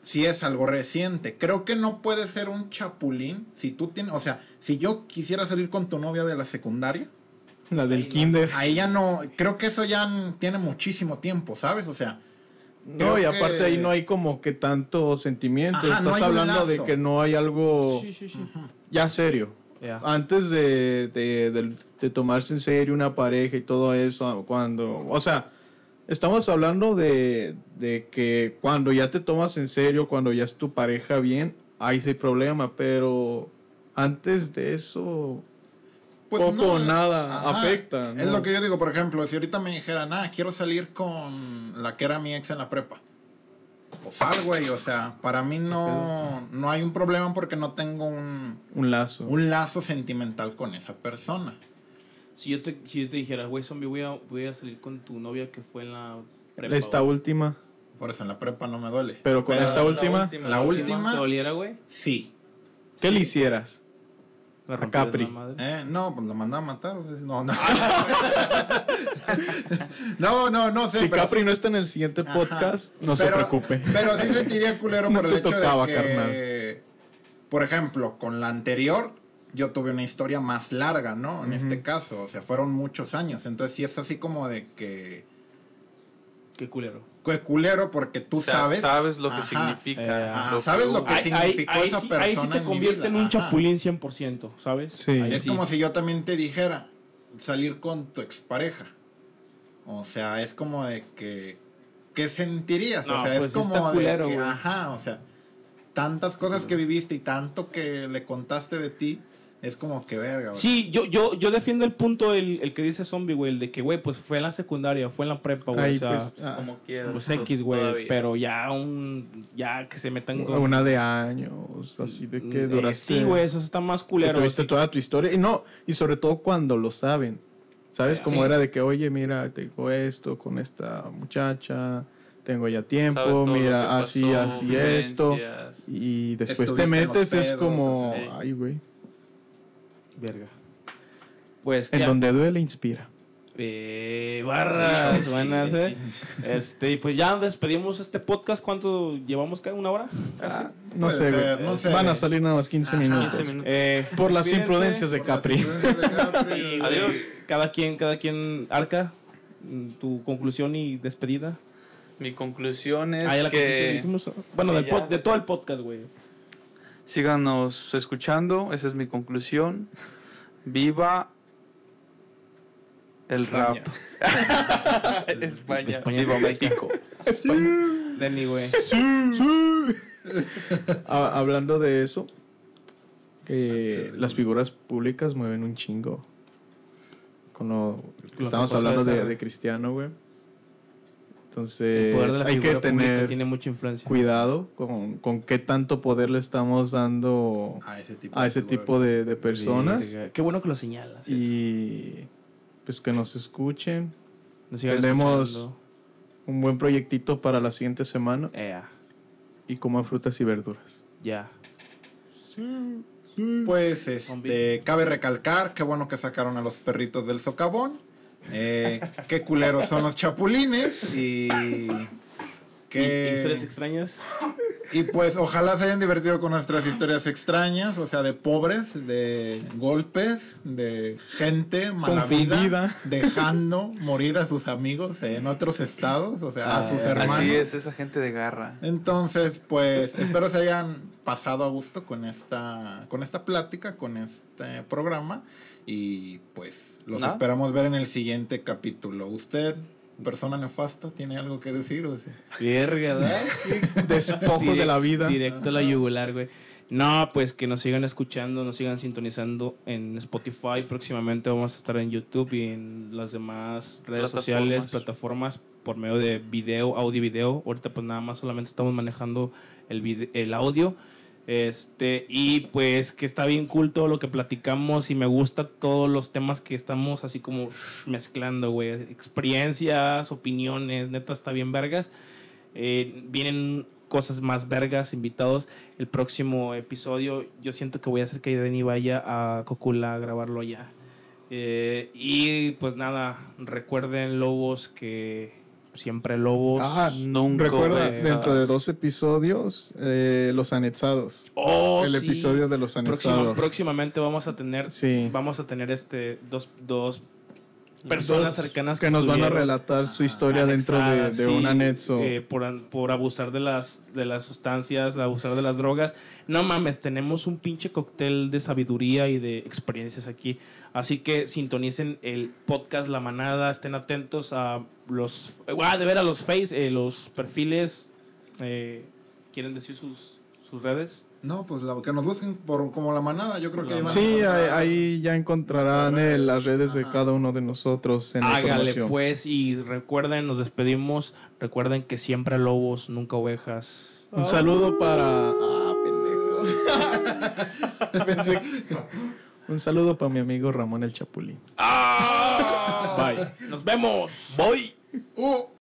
Si es algo reciente. Creo que no puede ser un chapulín. Si tú tienes, o sea, si yo quisiera salir con tu novia de la secundaria, la del kinder. ahí ya no, creo que eso ya tiene muchísimo tiempo, ¿sabes? O sea, No, creo y aparte que- ahí no hay como que tanto sentimiento. Ajá, Estás hablando de que no hay algo Sí, sí, sí. ya serio. Antes de, de, de- de tomarse en serio una pareja y todo eso, cuando, o sea, estamos hablando de, de que cuando ya te tomas en serio, cuando ya es tu pareja bien, ahí sí hay problema, pero antes de eso, Poco o nada Ajá. afecta, Es ¿no? lo que yo digo, por ejemplo, si ahorita me dijeran, ah, quiero salir con la que era mi ex en la prepa. Pues sal, güey, o sea, para mí no, no hay un problema porque no tengo un, Un lazo. un lazo sentimental con esa persona. Si yo te, si yo te dijera, güey, zombie, voy a, voy a salir con tu novia que fue en la prepa. Esta güey". última. Por eso en la prepa no me duele. Pero con esta última, La última, ¿Te doliera, güey? sí. ¿qué le hicieras? A Capri. la madre. Eh, no, pues lo mandaba a matar. sea, No, no. no, no, no sé. si pero Capri sí- no está en el siguiente Ajá. podcast, no se preocupe. Pero sí sentiría culero No por el hecho tocaba, de que, carnal. por ejemplo, con la anterior, yo tuve una historia más larga, ¿no? En este caso, o sea, fueron muchos años. Entonces sí es así como de que... Qué culero. Que culero porque tú O sea, sabes... sabes lo que Ajá. significa. Eh, Ajá, lo sabes lo que significó ahí, ahí esa sí, ahí sí persona te en convierte en un Ajá. chapulín 100%, ¿sabes? Sí. Ahí Es sí. como si yo también te dijera salir con tu expareja. O sea, es como de que... ¿Qué sentirías? No, o sea, pues es sí como está de culero, que, güey. ajá, o sea, tantas cosas que viviste y tanto que le contaste de ti, es como que verga. güey. Sí, yo, yo, yo defiendo el punto, el, el que dice zombie, güey, el de que, güey, pues fue en la secundaria, fue en la prepa, güey. O sea, pues, pues, ah, Como quieras. X, güey. todavía. Pero ya un. Ya que se metan con. una de años, así de que Eh, duraste. Sí, güey, eso está más culero. tuviste así. toda tu historia. Y no, y sobre todo cuando lo saben. ¿Sabes? Como Sí. era de que, oye, mira, tengo esto con esta muchacha, tengo ya tiempo, mira, así, pasó, así esto. Y después te Estuviste metes, es como, ay, güey. Verga. Pues. En ya- donde duele, inspira. Eh, barras, Sí, buenas, sí, eh. Este, y pues ya despedimos este podcast. ¿Cuánto llevamos? ¿Una hora? Casi. Ah, no sé, ser, sé. Van a salir nada más 15 Ajá. minutos. 15 minutos. Eh, Por las imprudencias de Capri. influencias de Capri. Adiós. Cada quien, cada quien, Arca, mm, tu conclusión y despedida. Mi conclusión es Ah, conclusión que dijimos. Bueno, Sí, del ya. pod- de todo el podcast, güey. Síganos escuchando. Esa es mi conclusión. Viva el España. rap. España. España Viva. México. Denny, güey. Ah, hablando de eso, que las figuras públicas mueven un chingo. Con lo que que estamos hablando de, de Cristiano, güey. El Entonces, poder de la hay que tener tiene mucha influencia. cuidado con, con qué tanto poder le estamos dando A ese tipo, a ese figura. tipo de, de personas. Verga. Qué bueno que lo señalas. Y pues que nos escuchen. Nos sigan tenemos- escuchando. Un buen proyectito para la siguiente semana. Ea, Y coman frutas y verduras. ya. Pues este, cabe recalcar, qué bueno que sacaron a los perritos del socavón. Eh, qué culeros son los chapulines y ¿Y historias extrañas? y pues ojalá se hayan divertido con nuestras historias extrañas, o sea, de pobres, de golpes, de gente mala vida, dejando morir a sus amigos en otros estados, o sea, a sus hermanos. Así es, esa gente de garra. Entonces, pues espero se hayan pasado a gusto con esta, con esta plática, con este programa. Y pues los ¿No? esperamos ver en el siguiente capítulo. ¿Usted, persona nefasta, tiene algo que decir? O sea, Verga, ¿verdad? Despojo de la vida. Directo a la yugular, güey. No, pues que nos sigan escuchando, nos sigan sintonizando en Spotify. Próximamente vamos a estar en YouTube y en las demás redes Plataformas. sociales, plataformas, por medio de video, audio y video. Ahorita pues nada más solamente estamos manejando el, el audio. Este, y pues que está bien cool todo lo que platicamos y me gusta todos los temas que estamos así como mezclando, güey. Experiencias, opiniones, neta está bien vergas. Eh, vienen cosas más vergas, invitados. El próximo episodio, yo siento que voy a hacer que Denny vaya a Cocula a grabarlo allá. Eh, y pues nada, recuerden, lobos, que siempre lobos. Ah, Nunca Recuerda, ovejas. dentro de dos episodios, eh, los anexados. Oh, el sí. episodio de los Próxima- anexados. próximamente vamos a tener, Sí. vamos a tener este dos, dos personas cercanas que nos van a relatar su historia dentro de, de sí, un anexo. eh, por, por abusar de las, de las sustancias, de abusar de las drogas. No mames, tenemos un pinche cóctel de sabiduría y de experiencias aquí. Así que sintonicen el podcast La Manada, estén atentos a los... Ah, de ver a los face, eh, los perfiles. eh, ¿Quieren decir sus, sus redes? No, pues la, que nos busquen por, como la manada, yo creo que ahí van a Sí, ahí, ahí ya encontrarán eh, las redes de cada uno de nosotros en Hágale pues y recuerden, nos despedimos. Recuerden que siempre lobos, nunca ovejas. Un saludo para. Ah, pendejo. Pensé que- Un saludo para mi amigo Ramón el Chapulín. Bye. Nos vemos. Voy. Uh,